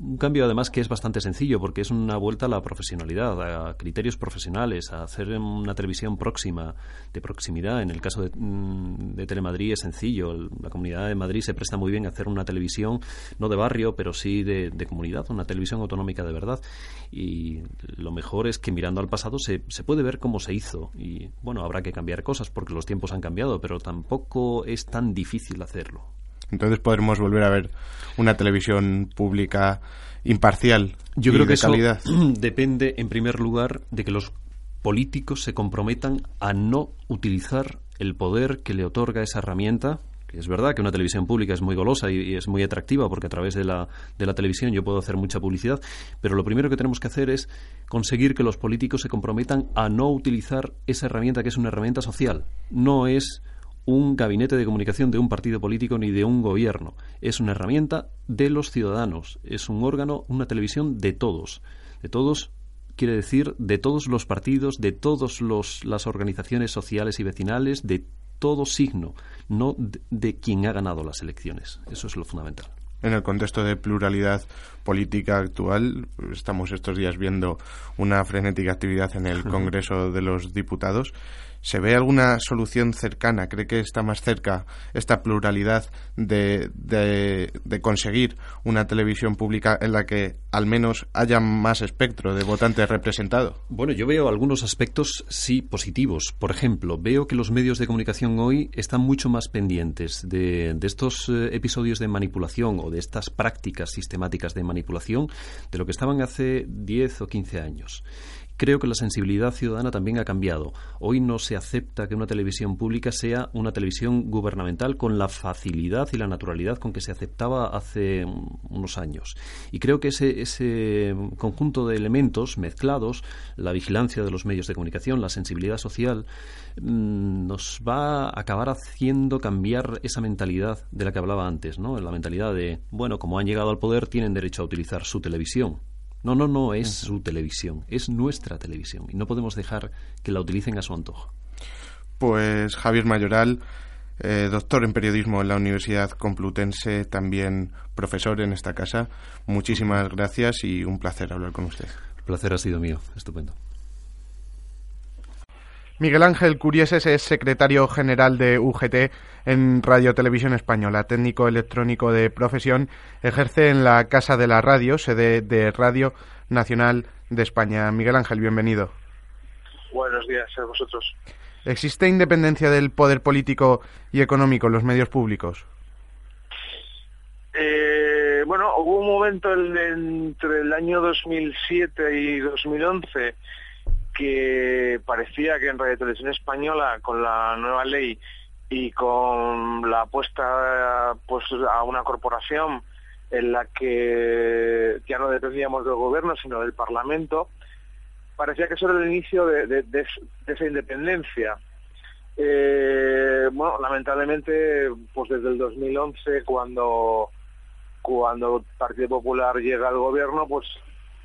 un cambio además que es bastante sencillo porque es una vuelta a la profesionalidad, a criterios profesionales, a hacer una televisión próxima, de proximidad. En el caso de, mm, de Telemadrid es sencillo, la Comunidad de Madrid se presta muy bien a hacer una televisión, no de barrio, pero sí de, comunidad, una televisión autonómica de verdad. Y lo mejor es que mirando al pasado se, se puede ver cómo se hizo. Y bueno, habrá que cambiar cosas porque los tiempos han cambiado, pero tampoco es tan difícil hacerlo. Entonces podremos volver a ver una televisión pública imparcial. Yo creo que eso (clears throat) depende, en primer lugar, de que los políticos se comprometan a no utilizar el poder que le otorga esa herramienta. Es verdad que una televisión pública es muy golosa y, es muy atractiva porque a través de la, de la televisión yo puedo hacer mucha publicidad, pero lo primero que tenemos que hacer es conseguir que los políticos se comprometan a no utilizar esa herramienta que es una herramienta social. No es un gabinete de comunicación de un partido político ni de un gobierno. Es una herramienta de los ciudadanos. Es un órgano, una televisión de todos. De todos quiere decir de todos los partidos, de todas las organizaciones sociales y vecinales, de todo signo, no de, quien ha ganado las elecciones. Eso es lo fundamental en el contexto de pluralidad política actual. Estamos estos días viendo una frenética actividad en el (laughs) Congreso de los Diputados. ¿Se ve alguna solución cercana? ¿Cree que está más cerca esta pluralidad de, de, conseguir una televisión pública en la que al menos haya más espectro de votantes representado? Bueno, yo veo algunos aspectos sí positivos. Por ejemplo, veo que los medios de comunicación hoy están mucho más pendientes de, de estos eh, episodios de manipulación o de estas prácticas sistemáticas de manipulación de lo que estaban hace 10 o 15 años creo que la sensibilidad ciudadana también ha cambiado. Hoy no se acepta que una televisión pública sea una televisión gubernamental con la facilidad y la naturalidad con que se aceptaba hace unos años. Y creo que ese, ese conjunto de elementos mezclados, la vigilancia de los medios de comunicación, la sensibilidad social, mm, nos va a acabar haciendo cambiar esa mentalidad de la que hablaba antes, ¿no? La mentalidad de, bueno, como han llegado al poder, tienen derecho a utilizar su televisión no, no, no es su televisión, es nuestra televisión y no podemos dejar que la utilicen a su antojo. Pues Javier Mayoral, eh, doctor en periodismo en la Universidad Complutense, también profesor en esta casa. Muchísimas gracias y un placer hablar con usted. El placer ha sido mío, estupendo. Miguel Ángel Curieses es secretario general de UGT en Radio Televisión Española, técnico electrónico de profesión, ejerce en la Casa de la Radio, sede de Radio Nacional de España. Miguel Ángel, bienvenido. Buenos días a vosotros. ¿Existe independencia del poder político y económico en los medios públicos? Eh, bueno, hubo un momento entre el año 2007 y 2011 que parecía que en Radio Televisión Española, con la nueva ley y con la apuesta pues, a una corporación en la que ya no dependíamos del gobierno, sino del Parlamento, parecía que eso era el inicio de, esa independencia. Eh, bueno, lamentablemente, pues desde el 2011, cuando cuando el Partido Popular llega al gobierno, pues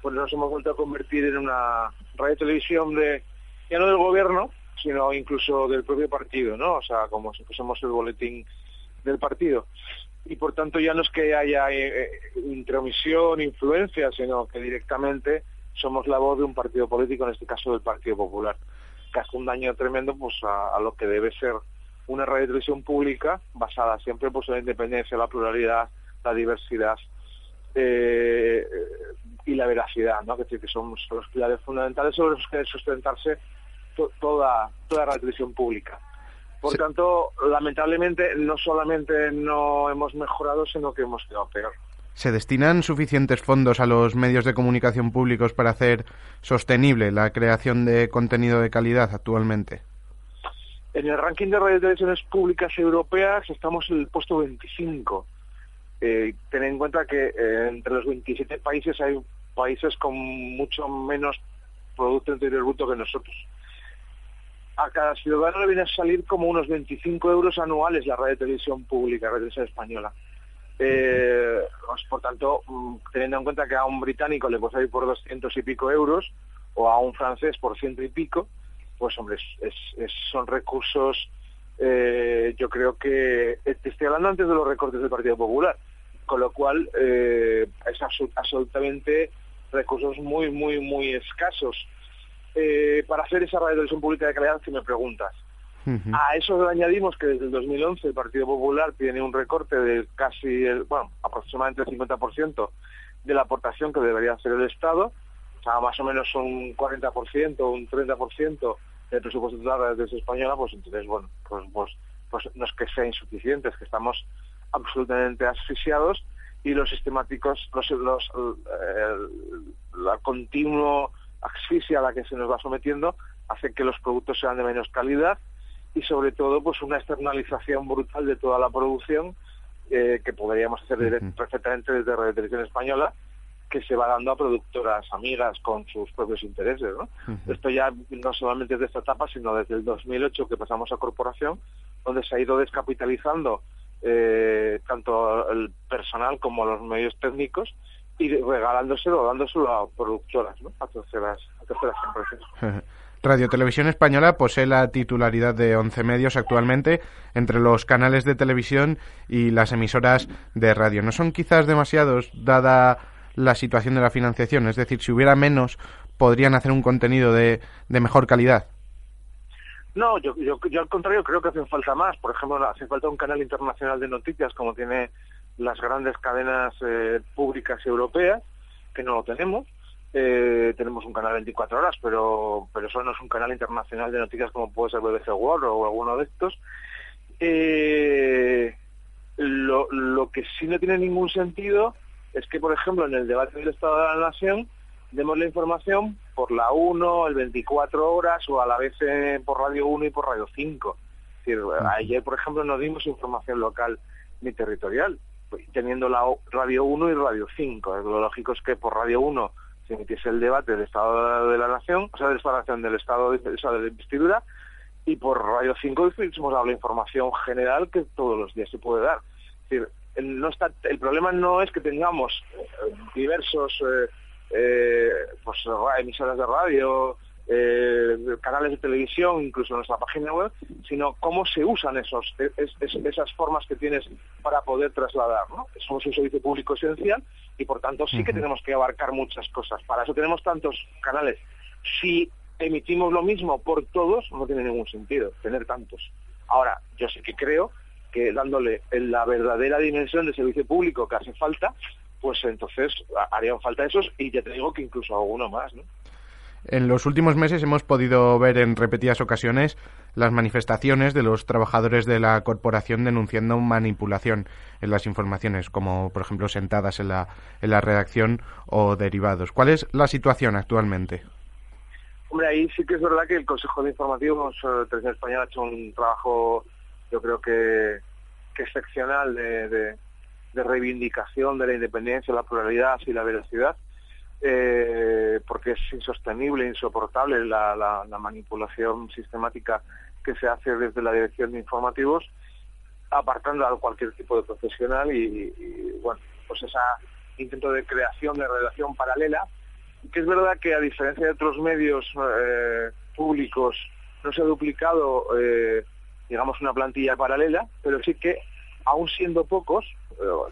pues nos hemos vuelto a convertir en una radio televisión de, ya no del gobierno, sino incluso del propio partido, ¿no? O sea, como si fuésemos el boletín del partido. Y por tanto ya no es que haya eh, eh, intromisión, influencia, sino que directamente somos la voz de un partido político, en este caso del Partido Popular, que hace un daño tremendo pues a, lo que debe ser una radio televisión pública basada siempre pues, en la independencia, la pluralidad, la diversidad, eh, y la veracidad, ¿no? que, que son los pilares fundamentales sobre los que sustentarse toda, toda la televisión pública. Por tanto, lamentablemente, no solamente no hemos mejorado, sino que hemos quedado peor. ¿Se destinan suficientes fondos a los medios de comunicación públicos para hacer sostenible la creación de contenido de calidad actualmente? En el ranking de radio televisiones públicas europeas estamos en el puesto 25. Eh, ten en cuenta que eh, entre los 27 países hay países con mucho menos Producto Interior Bruto que nosotros. A cada ciudadano le viene a salir como unos 25 euros anuales la radio televisión pública, la televisión española. Eh, pues, por tanto, mm, teniendo en cuenta que a un británico le puede salir por 200 y pico euros o a un francés por ciento y pico, pues hombre, son recursos, eh, yo creo que, eh, estoy hablando antes de los recortes del Partido Popular, con lo cual eh, es absolutamente recursos muy, muy, muy escasos. para hacer esa radio televisión pública de calidad, si me preguntas. A eso le añadimos que desde el 2011 el Partido Popular tiene un recorte de casi, el, bueno, aproximadamente el 50% de la aportación que debería hacer el Estado, o sea, más o menos un 40% o un 30% del presupuesto total de la española, pues entonces, bueno, pues, pues, pues no es que sea insuficiente, es que estamos absolutamente asfixiados y los sistemáticos, los, los la continua asfixia a la que se nos va sometiendo hace que los productos sean de menos calidad y sobre todo pues una externalización brutal de toda la producción eh, que podríamos hacer perfectamente desde Radio Televisión Española que se va dando a productoras amigas con sus propios intereses. ¿no? Esto ya no solamente desde esta etapa, sino desde el 2008 que pasamos a corporación, donde se ha ido descapitalizando eh, tanto el personal como los medios técnicos y regalándoselo, dándoselo a productoras, a, terceras, a terceras empresas. (laughs) Radio Televisión Española posee la titularidad de 11 medios actualmente entre los canales de televisión y las emisoras de radio. ¿No son quizás demasiados, dada la situación de la financiación? Es decir, si hubiera menos, podrían hacer un contenido de, de mejor calidad. No, yo, yo, al contrario creo que hacen falta más. Por ejemplo, hace falta un canal internacional de noticias como tiene las grandes cadenas eh, públicas europeas, que no lo tenemos. Eh, tenemos un canal 24 horas, pero, pero eso no es un canal internacional de noticias como puede ser BBC World o alguno de estos. Eh, lo, lo que sí no tiene ningún sentido es que, por ejemplo, en el debate del Estado de la Nación demos la información por la 1, el 24 horas o a la vez por Radio 1 y por Radio 5. ayer, por ejemplo, no dimos información local ni territorial, teniendo la Radio 1 y Radio 5. Lo lógico es que por Radio 1 se emitiese el debate del Estado de la Nación, o sea, de la Nación del Estado de, de investidura, y por Radio 5 hemos dado la información general que todos los días se puede dar. Es decir, no está, el problema no es que tengamos eh, diversos eh, eh, pues, emisoras de radio, eh, canales de televisión, incluso nuestra página web, sino cómo se usan esos, esas formas que tienes para poder trasladar. ¿no? Somos un servicio público esencial y por tanto sí que tenemos que abarcar muchas cosas. Para eso tenemos tantos canales. Si emitimos lo mismo por todos, no tiene ningún sentido tener tantos. Ahora, yo sí que creo que dándole la verdadera dimensión de servicio público que hace falta, pues entonces harían falta esos y ya te digo que incluso alguno más, ¿no? En los últimos meses hemos podido ver en repetidas ocasiones las manifestaciones de los trabajadores de la corporación denunciando manipulación en las informaciones, como por ejemplo sentadas en la, en la redacción o derivados. ¿Cuál es la situación actualmente? Hombre, ahí sí que es verdad que el Consejo de Informativos de Televisión Española ha hecho un trabajo, yo creo que, excepcional de de reivindicación de la independencia, la pluralidad y la veracidad, eh, porque es insostenible, insoportable la, la, manipulación sistemática que se hace desde la dirección de informativos, apartando a cualquier tipo de profesional y, bueno, pues ese intento de creación de redacción paralela, que es verdad que a diferencia de otros medios eh, públicos no se ha duplicado, eh, digamos, una plantilla paralela, pero sí que aún siendo pocos,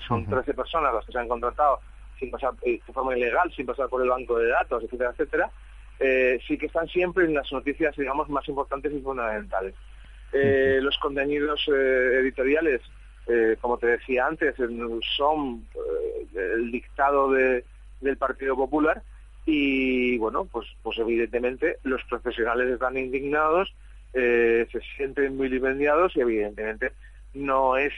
son 13 personas las que se han contratado sin pasar, eh, de forma ilegal, sin pasar por el banco de datos, etcétera, etcétera, eh, sí que están siempre en las noticias, digamos, más importantes y fundamentales. Eh, los contenidos editoriales, como te decía antes, son el dictado de, del Partido Popular y bueno, pues, pues evidentemente los profesionales están indignados, se sienten muy vilipendiados y evidentemente no es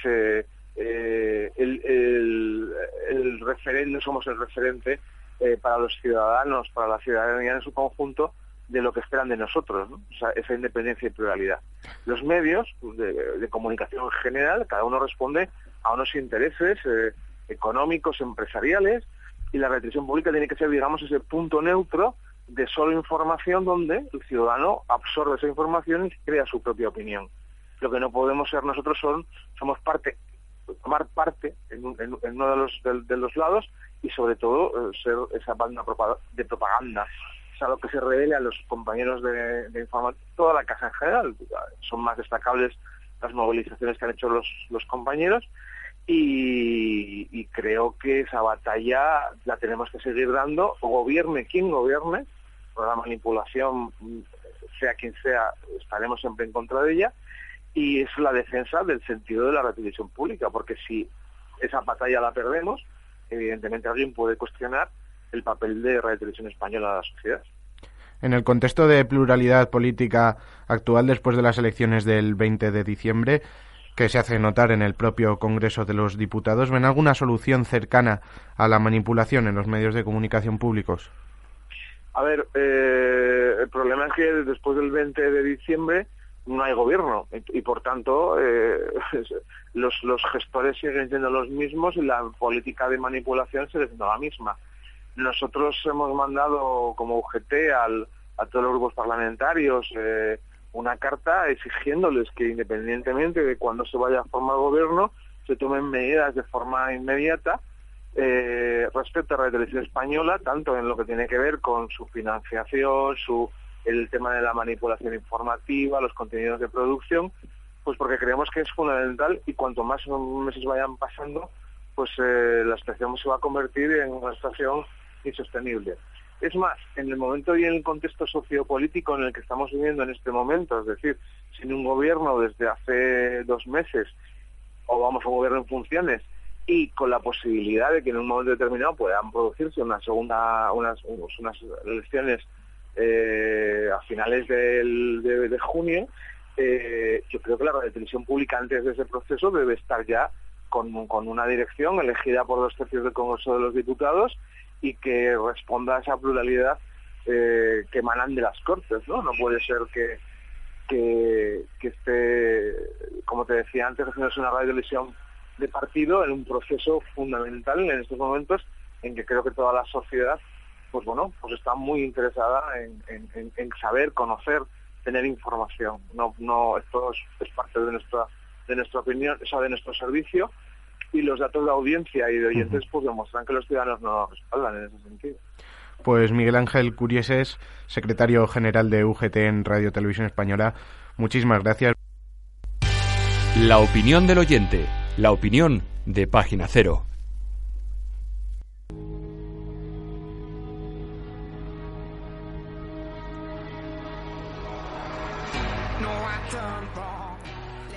eh, el, el, el somos el referente eh, para los ciudadanos, para la ciudadanía en su conjunto, de lo que esperan de nosotros, esa independencia y pluralidad. Los medios pues, de, comunicación en general, cada uno responde a unos intereses eh, económicos, empresariales, y la televisión pública tiene que ser, digamos, ese punto neutro de solo información donde el ciudadano absorbe esa información y crea su propia opinión. Lo que no podemos ser nosotros son, somos parte, tomar parte en, en, en uno de los, de, de, los lados y sobre todo eh, ser esa banda de propaganda a lo que se revele a los compañeros de, de información, toda la casa en general. Son más destacables las movilizaciones que han hecho los, compañeros y, creo que esa batalla la tenemos que seguir dando, o gobierne quien gobierne, por la manipulación, sea quien sea, estaremos siempre en contra de ella, y es la defensa del sentido de la televisión pública, porque si esa batalla la perdemos, evidentemente alguien puede cuestionar el papel de Radio Televisión Española a la sociedad. En el contexto de pluralidad política actual después de las elecciones del 20 de diciembre, que se hace notar en el propio Congreso de los Diputados, ¿ven alguna solución cercana a la manipulación en los medios de comunicación públicos? A ver, eh, el problema es que después del 20 de diciembre no hay gobierno y, por tanto eh, (laughs) los, los gestores siguen siendo los mismos y la política de manipulación sigue siendo la misma. Nosotros hemos mandado como UGT al, a todos los grupos parlamentarios eh, una carta exigiéndoles que independientemente de cuándo se vaya a formar gobierno, se tomen medidas de forma inmediata eh, respecto a la televisión española, tanto en lo que tiene que ver con su financiación, su el tema de la manipulación informativa, los contenidos de producción, pues porque creemos que es fundamental y cuanto más meses vayan pasando, pues eh, la situación se va a convertir en una situación insostenible. Es más, en el momento y en el contexto sociopolítico en el que estamos viviendo en este momento, es decir, sin un gobierno desde hace dos meses, o vamos a un gobierno en funciones, y con la posibilidad de que en un momento determinado puedan producirse una segunda, unas, unas elecciones eh, a finales del, de, junio, eh, yo creo que la radio televisión pública antes de ese proceso debe estar ya con, con una dirección elegida por dos tercios del Congreso de los Diputados y que responda a esa pluralidad eh, que emanan de las Cortes, ¿no? No puede ser que, que, esté, como te decía antes, haciéndose una radio televisión de partido en un proceso fundamental en estos momentos en que creo que toda la sociedad pues bueno, pues está muy interesada en, en, en saber, conocer, tener información. No, no, esto es, es, parte de nuestra, de nuestra opinión, o sea, de nuestro servicio, y los datos de audiencia y de oyentes uh -huh. pues demuestran que los ciudadanos no nos respaldan en ese sentido. Pues Miguel Ángel Curieses, secretario general de UGT en Radio Televisión Española, muchísimas gracias. La opinión del oyente, la opinión de Página Cero.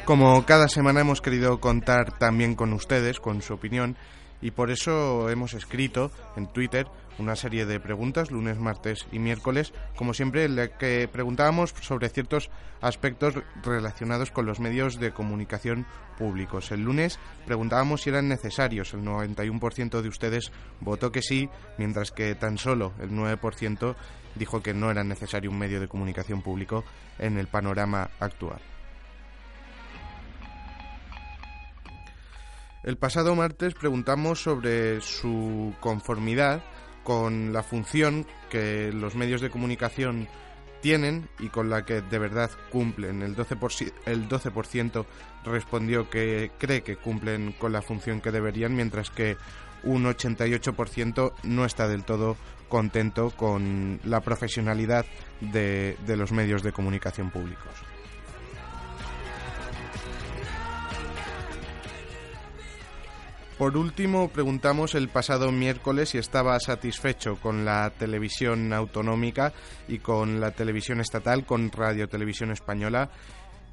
Como cada semana hemos querido contar también con ustedes, con su opinión, y por eso hemos escrito en Twitter una serie de preguntas, lunes, martes y miércoles, como siempre, en la que preguntábamos sobre ciertos aspectos relacionados con los medios de comunicación públicos. El lunes preguntábamos si eran necesarios, el 91% de ustedes votó que sí, mientras que tan solo el 9% dijo que no era necesario un medio de comunicación público en el panorama actual. El pasado martes preguntamos sobre su conformidad con la función que los medios de comunicación tienen y con la que de verdad cumplen. El 12%, el 12 respondió que cree que cumplen con la función que deberían, mientras que un 88% no está del todo contento con la profesionalidad de los medios de comunicación públicos. Por último, preguntamos el pasado miércoles si estaba satisfecho con la televisión autonómica y con la televisión estatal, con Radio Televisión Española.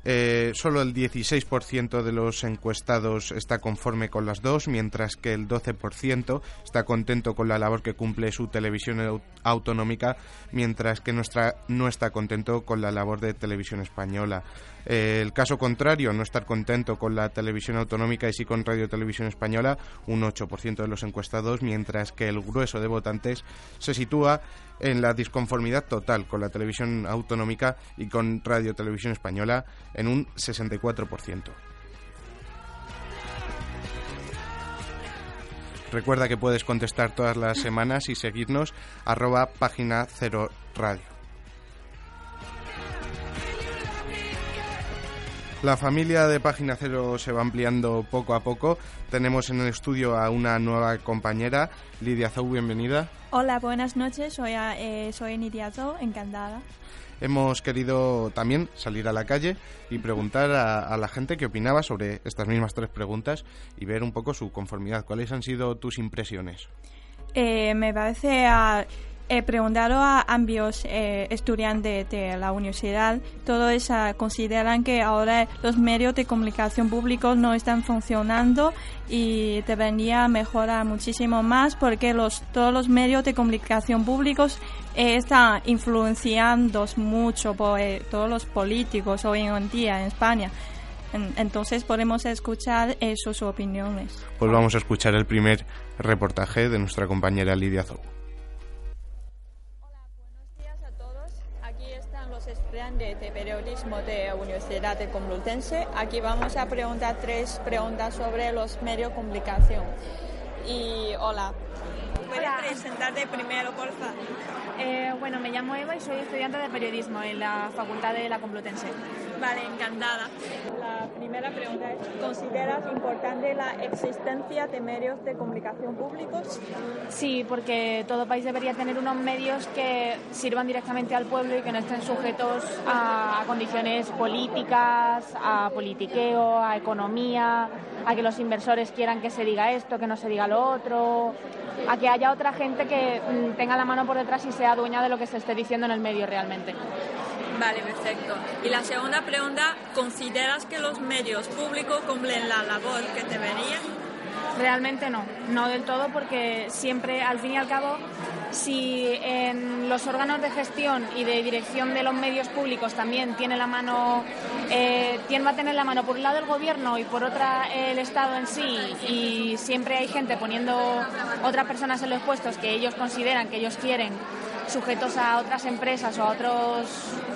Eh, solo el 16% de los encuestados está conforme con las dos, mientras que el 12% está contento con la labor que cumple su televisión au- autonómica, mientras que nuestra no está contento con la labor de televisión española. Eh, el caso contrario, no estar contento con la televisión autonómica y sí con Radio Televisión Española, un 8% de los encuestados, mientras que el grueso de votantes se sitúa en la disconformidad total con la televisión autonómica y con Radio Televisión Española en un 64%. Recuerda que puedes contestar todas las semanas y seguirnos arroba página cero radio. La familia de Página Cero se va ampliando poco a poco. Tenemos en el estudio a una nueva compañera, Lidia Zou, bienvenida. Hola, buenas noches. Soy, eh, soy Nidia Zhou, encantada. Hemos querido también salir a la calle y preguntar a, a la gente qué opinaba sobre estas mismas tres preguntas y ver un poco su conformidad. ¿Cuáles han sido tus impresiones? Eh, me parece a he preguntado a ambos eh, estudiantes de la universidad, todos ah, consideran que ahora los medios de comunicación públicos no están funcionando y debería mejorar muchísimo más porque los, todos los medios de comunicación públicos eh, están influenciando mucho por eh, todos los políticos hoy en día en España. En- Entonces podemos escuchar eh, sus opiniones. Pues vamos a escuchar el primer reportaje de nuestra compañera Lidia Zou. Estudiantes de periodismo de Universidad de Complutense. Aquí vamos a preguntar tres preguntas sobre los medios de comunicación. Y hola. ¿Puedes presentarte primero, por favor? Eh, bueno, me llamo Eva y soy estudiante de periodismo en la Facultad de la Complutense. Vale, encantada. La primera pregunta es, ¿consideras importante la existencia de medios de comunicación públicos? Sí, porque todo país debería tener unos medios que sirvan directamente al pueblo y que no estén sujetos a, a condiciones políticas, a politiqueo, a economía, a que los inversores quieran que se diga esto, que no se diga lo otro, a que haya otra gente que mm, tenga la mano por detrás y sea dueña de lo que se esté diciendo en el medio realmente. Vale, perfecto. Y la segunda pregunta, ¿consideras que los medios públicos cumplen la labor que deberían? Realmente no, no del todo porque siempre, al fin y al cabo, si en los órganos de gestión y de dirección de los medios públicos también tiene la mano, eh, ¿quién va a tener la mano? Por un lado el gobierno y por otra el Estado en sí y siempre hay gente poniendo otras personas en los puestos que ellos consideran, que ellos quieren sujetos a otras empresas o a otros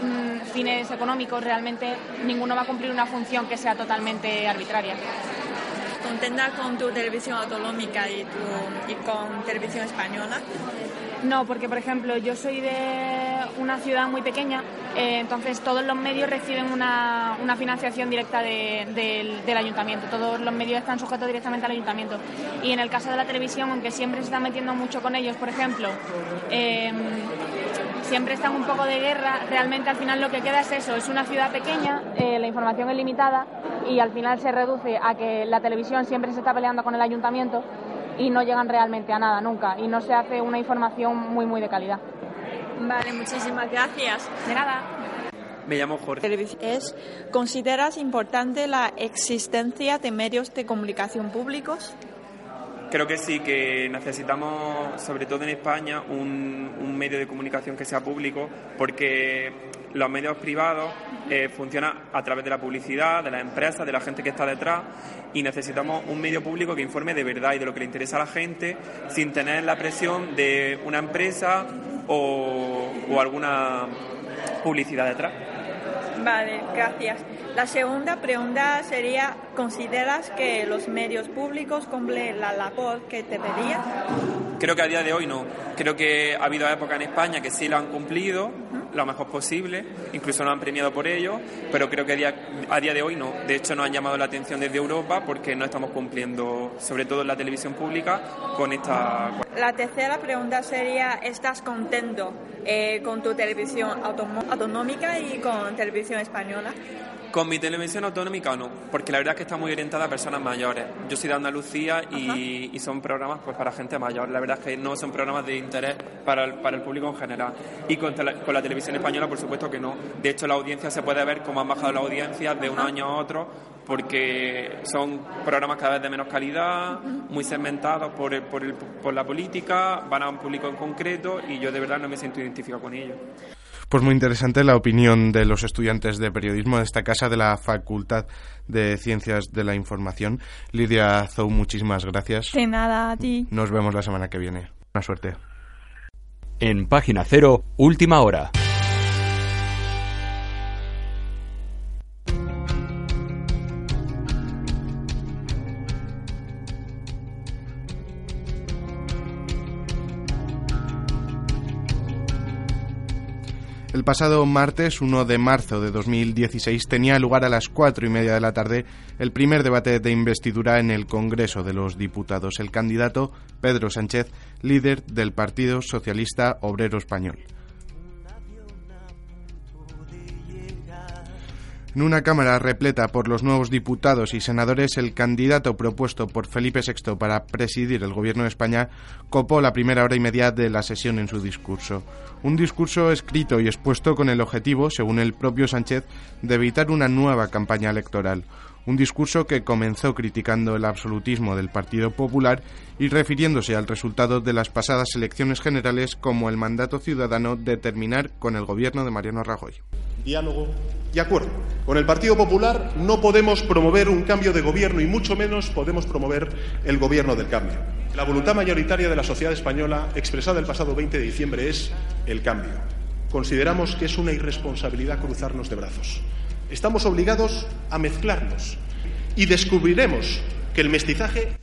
mm, fines económicos, realmente ninguno va a cumplir una función que sea totalmente arbitraria. ¿Contenta con tu televisión autonómica y, tu, y con televisión española? No, porque por ejemplo yo soy de una ciudad muy pequeña, eh, entonces todos los medios reciben una, una financiación directa de- del, del ayuntamiento, todos los medios están sujetos directamente al ayuntamiento. Y en el caso de la televisión, aunque siempre se está metiendo mucho con ellos, por ejemplo, eh, siempre están un poco de guerra, realmente al final lo que queda es eso, es una ciudad pequeña, eh, la información es limitada y al final se reduce a que la televisión siempre se está peleando con el ayuntamiento y no llegan realmente a nada nunca y no se hace una información muy muy de calidad. Vale, muchísimas gracias. De nada. Me llamo Jorge. Es, ¿Consideras importante la existencia de medios de comunicación públicos? Creo que sí, que necesitamos, sobre todo en España, un, un medio de comunicación que sea público, porque los medios privados eh, funcionan a través de la publicidad, de las empresas, de la gente que está detrás, y necesitamos un medio público que informe de verdad y de lo que le interesa a la gente, sin tener la presión de una empresa o, o alguna publicidad detrás. Vale, gracias. La segunda pregunta sería, ¿consideras que los medios públicos cumplen la labor que deberían? Creo que a día de hoy no. Creo que ha habido épocas en España que sí lo han cumplido lo mejor posible, incluso nos han premiado por ello, pero creo que a día, a día de hoy no. De hecho, nos han llamado la atención desde Europa porque no estamos cumpliendo, sobre todo en la televisión pública, con esta. La tercera pregunta sería, ¿estás contento eh, con tu televisión autonómica y con televisión española? Con mi televisión autonómica no, porque la verdad es que está muy orientada a personas mayores. Yo soy de Andalucía y, y son programas pues para gente mayor. La verdad es que no son programas de interés para el, para el público en general. Y con, tele- con la televisión española, por supuesto que no. De hecho, la audiencia se puede ver cómo han bajado la audiencia de un año a otro, porque son programas cada vez de menos calidad, muy segmentados por, el- por, el- por la política, van a un público en concreto y yo de verdad no me siento identificado con ellos. Pues muy interesante la opinión de los estudiantes de periodismo de esta casa de la Facultad de Ciencias de la Información. Lidia Zou, muchísimas gracias. De nada, a ti. Nos vemos la semana que viene. Buena suerte. En Página Cero, Última Hora. El pasado martes 1 de marzo de 2016 tenía lugar a las cuatro y media de la tarde el primer debate de investidura en el Congreso de los Diputados. El candidato Pedro Sánchez, líder del Partido Socialista Obrero Español. En una Cámara repleta por los nuevos diputados y senadores, el candidato propuesto por Felipe VI para presidir el Gobierno de España copó la primera hora y media de la sesión en su discurso. Un discurso escrito y expuesto con el objetivo, según el propio Sánchez, de evitar una nueva campaña electoral. Un discurso que comenzó criticando el absolutismo del Partido Popular y refiriéndose al resultado de las pasadas elecciones generales como el mandato ciudadano de terminar con el gobierno de Mariano Rajoy. Diálogo y acuerdo. Con el Partido Popular no podemos promover un cambio de gobierno y mucho menos podemos promover el gobierno del cambio. La voluntad mayoritaria de la sociedad española expresada el pasado 20 de diciembre es el cambio. Consideramos que es una irresponsabilidad cruzarnos de brazos. Estamos obligados a mezclarnos y descubriremos que el mestizaje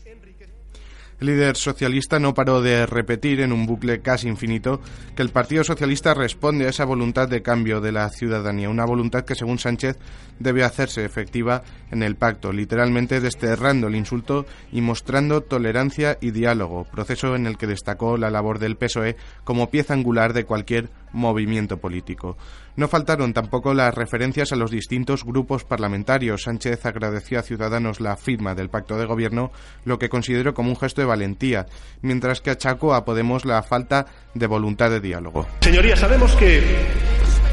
El líder socialista no paró de repetir en un bucle casi infinito que el Partido Socialista responde a esa voluntad de cambio de la ciudadanía, una voluntad que según Sánchez debe hacerse efectiva en el pacto, literalmente desterrando el insulto y mostrando tolerancia y diálogo, proceso en el que destacó la labor del PSOE como pieza angular de cualquier movimiento político. No faltaron tampoco las referencias a los distintos grupos parlamentarios. Sánchez agradeció a Ciudadanos la firma del pacto de gobierno, lo que consideró como un gesto de valentía, mientras que achacó a Podemos la falta de voluntad de diálogo. Señorías, sabemos que,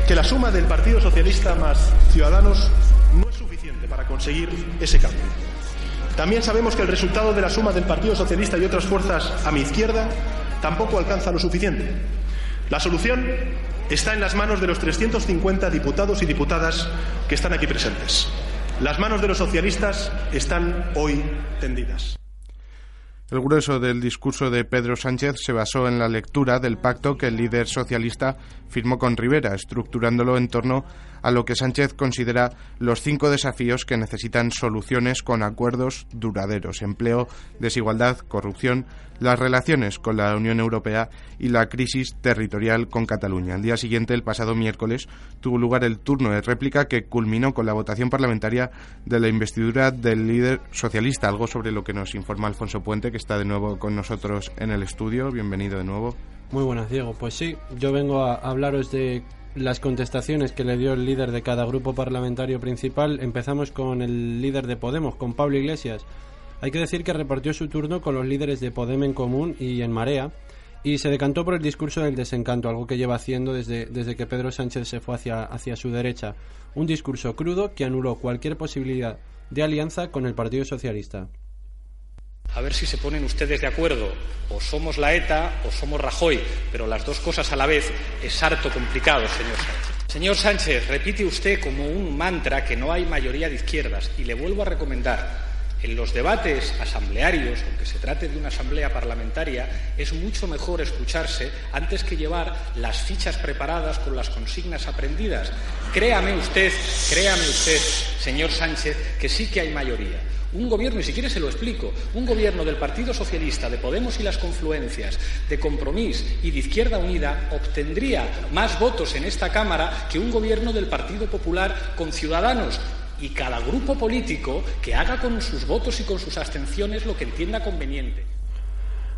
que la suma del Partido Socialista más Ciudadanos no es suficiente para conseguir ese cambio. También sabemos que el resultado de la suma del Partido Socialista y otras fuerzas a mi izquierda tampoco alcanza lo suficiente. La solución está en las manos de los 350 diputados y diputadas que están aquí presentes. Las manos de los socialistas están hoy tendidas. El grueso del discurso de Pedro Sánchez se basó en la lectura del pacto que el líder socialista firmó con Rivera, estructurándolo en torno a lo que Sánchez considera los cinco desafíos que necesitan soluciones con acuerdos duraderos, empleo, desigualdad, corrupción, las relaciones con la Unión Europea y la crisis territorial con Cataluña. Al día siguiente, el pasado miércoles, tuvo lugar el turno de réplica que culminó con la votación parlamentaria de la investidura del líder socialista, algo sobre lo que nos informa Alfonso Puente, que está de nuevo con nosotros en el estudio. Bienvenido de nuevo. Muy buenas, Diego. Pues sí, yo vengo a hablaros de las contestaciones que le dio el líder de cada grupo parlamentario principal. Empezamos con el líder de Podemos, con Pablo Iglesias. Hay que decir que repartió su turno con los líderes de Podem en Común y en Marea y se decantó por el discurso del desencanto, algo que lleva haciendo desde, desde que Pedro Sánchez se fue hacia, hacia su derecha. Un discurso crudo que anuló cualquier posibilidad de alianza con el Partido Socialista. A ver si se ponen ustedes de acuerdo. O somos la ETA o somos Rajoy, pero las dos cosas a la vez es harto complicado, señor Sánchez. Señor Sánchez, repite usted como un mantra que no hay mayoría de izquierdas y le vuelvo a recomendar. En los debates asamblearios, aunque se trate de una asamblea parlamentaria, es mucho mejor escucharse antes que llevar las fichas preparadas con las consignas aprendidas. Créame usted, créame usted, señor Sánchez, que sí que hay mayoría. Un gobierno, y si quiere se lo explico, un gobierno del Partido Socialista, de Podemos y las confluencias, de Compromís y de Izquierda Unida obtendría más votos en esta Cámara que un gobierno del Partido Popular con Ciudadanos. Y cada grupo político que haga con sus votos y con sus abstenciones lo que entienda conveniente.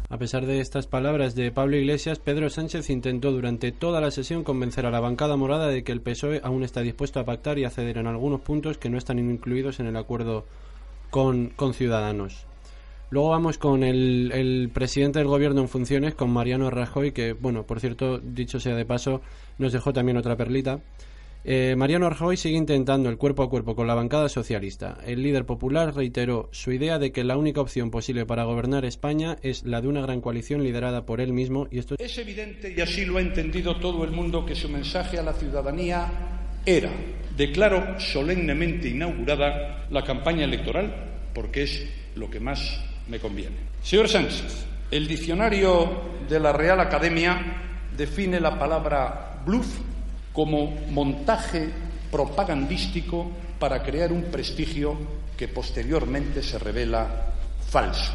A pesar de estas palabras de Pablo Iglesias, Pedro Sánchez intentó durante toda la sesión convencer a la bancada morada de que el PSOE aún está dispuesto a pactar y a ceder en algunos puntos que no están incluidos en el acuerdo con, Ciudadanos. Luego vamos con el, el, presidente del gobierno en funciones, con Mariano Rajoy, que, bueno, por cierto, dicho sea de paso, nos dejó también otra perlita. Eh, Mariano Rajoy sigue intentando el cuerpo a cuerpo con la bancada socialista. El líder popular reiteró su idea de que la única opción posible para gobernar España es la de una gran coalición liderada por él mismo. Y esto es evidente, y así lo ha entendido todo el mundo, que su mensaje a la ciudadanía era, declaro solemnemente inaugurada la campaña electoral, porque es lo que más me conviene. Señor Sánchez, el diccionario de la Real Academia define la palabra bluff como montaje propagandístico para crear un prestigio que posteriormente se revela falso.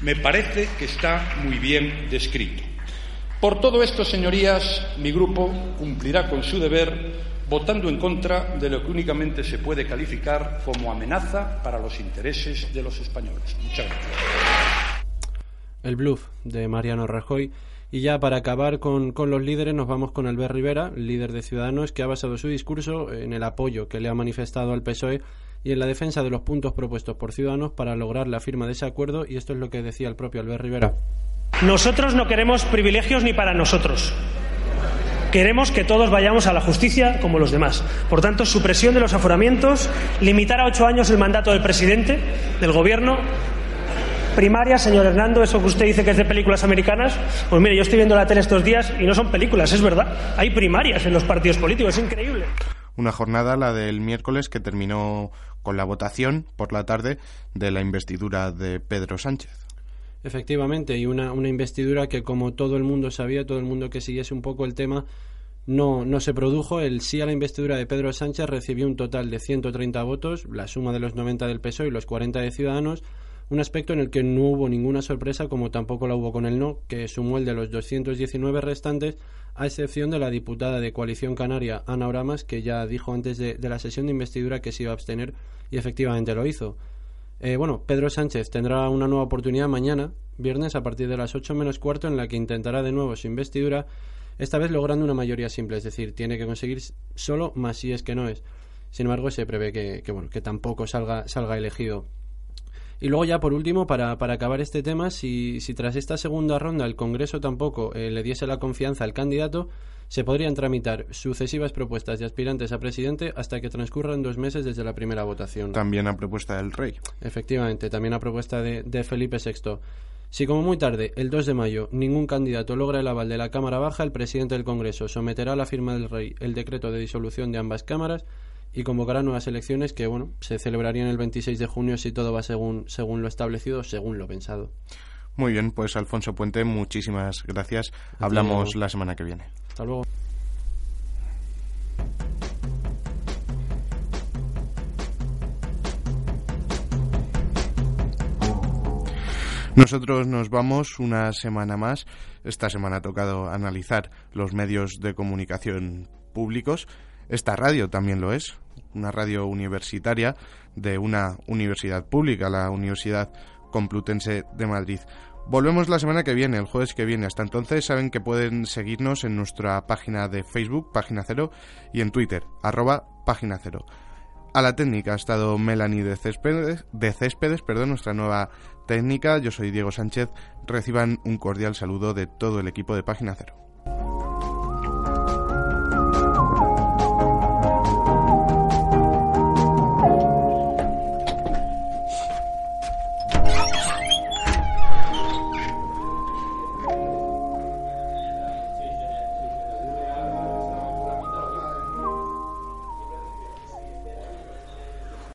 Me parece que está muy bien descrito. Por todo esto, señorías, mi grupo cumplirá con su deber votando en contra de lo que únicamente se puede calificar como amenaza para los intereses de los españoles. Muchas gracias. El bluff de Mariano Rajoy y ya para acabar con, con, los líderes nos vamos con Albert Rivera, líder de Ciudadanos, que ha basado su discurso en el apoyo que le ha manifestado al PSOE y en la defensa de los puntos propuestos por Ciudadanos para lograr la firma de ese acuerdo y esto es lo que decía el propio Albert Rivera. Nosotros no queremos privilegios ni para nosotros. Queremos que todos vayamos a la justicia como los demás. Por tanto, supresión de los aforamientos, limitar a ocho años el mandato del presidente, del gobierno, primaria, señor Hernando, eso que usted dice que es de películas americanas, pues mire, yo estoy viendo la tele estos días y no son películas, es verdad. Hay primarias en los partidos políticos, es increíble. Una jornada, la del miércoles, que terminó con la votación por la tarde de la investidura de Pedro Sánchez. Efectivamente, y una, una investidura que como todo el mundo sabía, todo el mundo que siguiese un poco el tema, no, no se produjo. El sí a la investidura de Pedro Sánchez recibió un total de 130 votos, la suma de los 90 del PSOE y los 40 de Ciudadanos, un aspecto en el que no hubo ninguna sorpresa como tampoco la hubo con el no, que sumó el de los 219 restantes, a excepción de la diputada de Coalición Canaria, Ana Oramas, que ya dijo antes de, de la sesión de investidura que se iba a abstener y efectivamente lo hizo. Eh, bueno, Pedro Sánchez tendrá una nueva oportunidad mañana, viernes, a partir de las 8 menos cuarto, en la que intentará de nuevo su investidura, esta vez logrando una mayoría simple, es decir, tiene que conseguir solo más si es que no es. Sin embargo, se prevé que, que bueno, que tampoco salga, salga elegido. Y luego ya por último, para, para acabar este tema, si, si, tras esta segunda ronda el Congreso tampoco eh, le diese la confianza al candidato, se podrían tramitar sucesivas propuestas de aspirantes a presidente hasta que transcurran dos meses desde la primera votación. También a propuesta del rey. Efectivamente, también a propuesta de, de Felipe VI. Si como muy tarde, el 2 de mayo, ningún candidato logra el aval de la Cámara Baja, el presidente del Congreso someterá a la firma del rey el decreto de disolución de ambas cámaras y convocará nuevas elecciones que, bueno, se celebrarían el 26 de junio si todo va según, según lo establecido, según lo pensado. Muy bien, pues Alfonso Puente, muchísimas gracias. Hablamos la semana que viene. Hasta luego. Nosotros nos vamos una semana más. Esta semana ha tocado analizar los medios de comunicación públicos. Esta radio también lo es, una radio universitaria de una universidad pública, la Universidad Complutense de Madrid. Volvemos la semana que viene, el jueves que viene. Hasta entonces saben que pueden seguirnos en nuestra página de Facebook, Página Cero, y en Twitter, arroba Página Cero. A la técnica ha estado Melanie de Céspedes, de Céspedes perdón, nuestra nueva técnica. Yo soy Diego Sánchez. Reciban un cordial saludo de todo el equipo de Página Cero.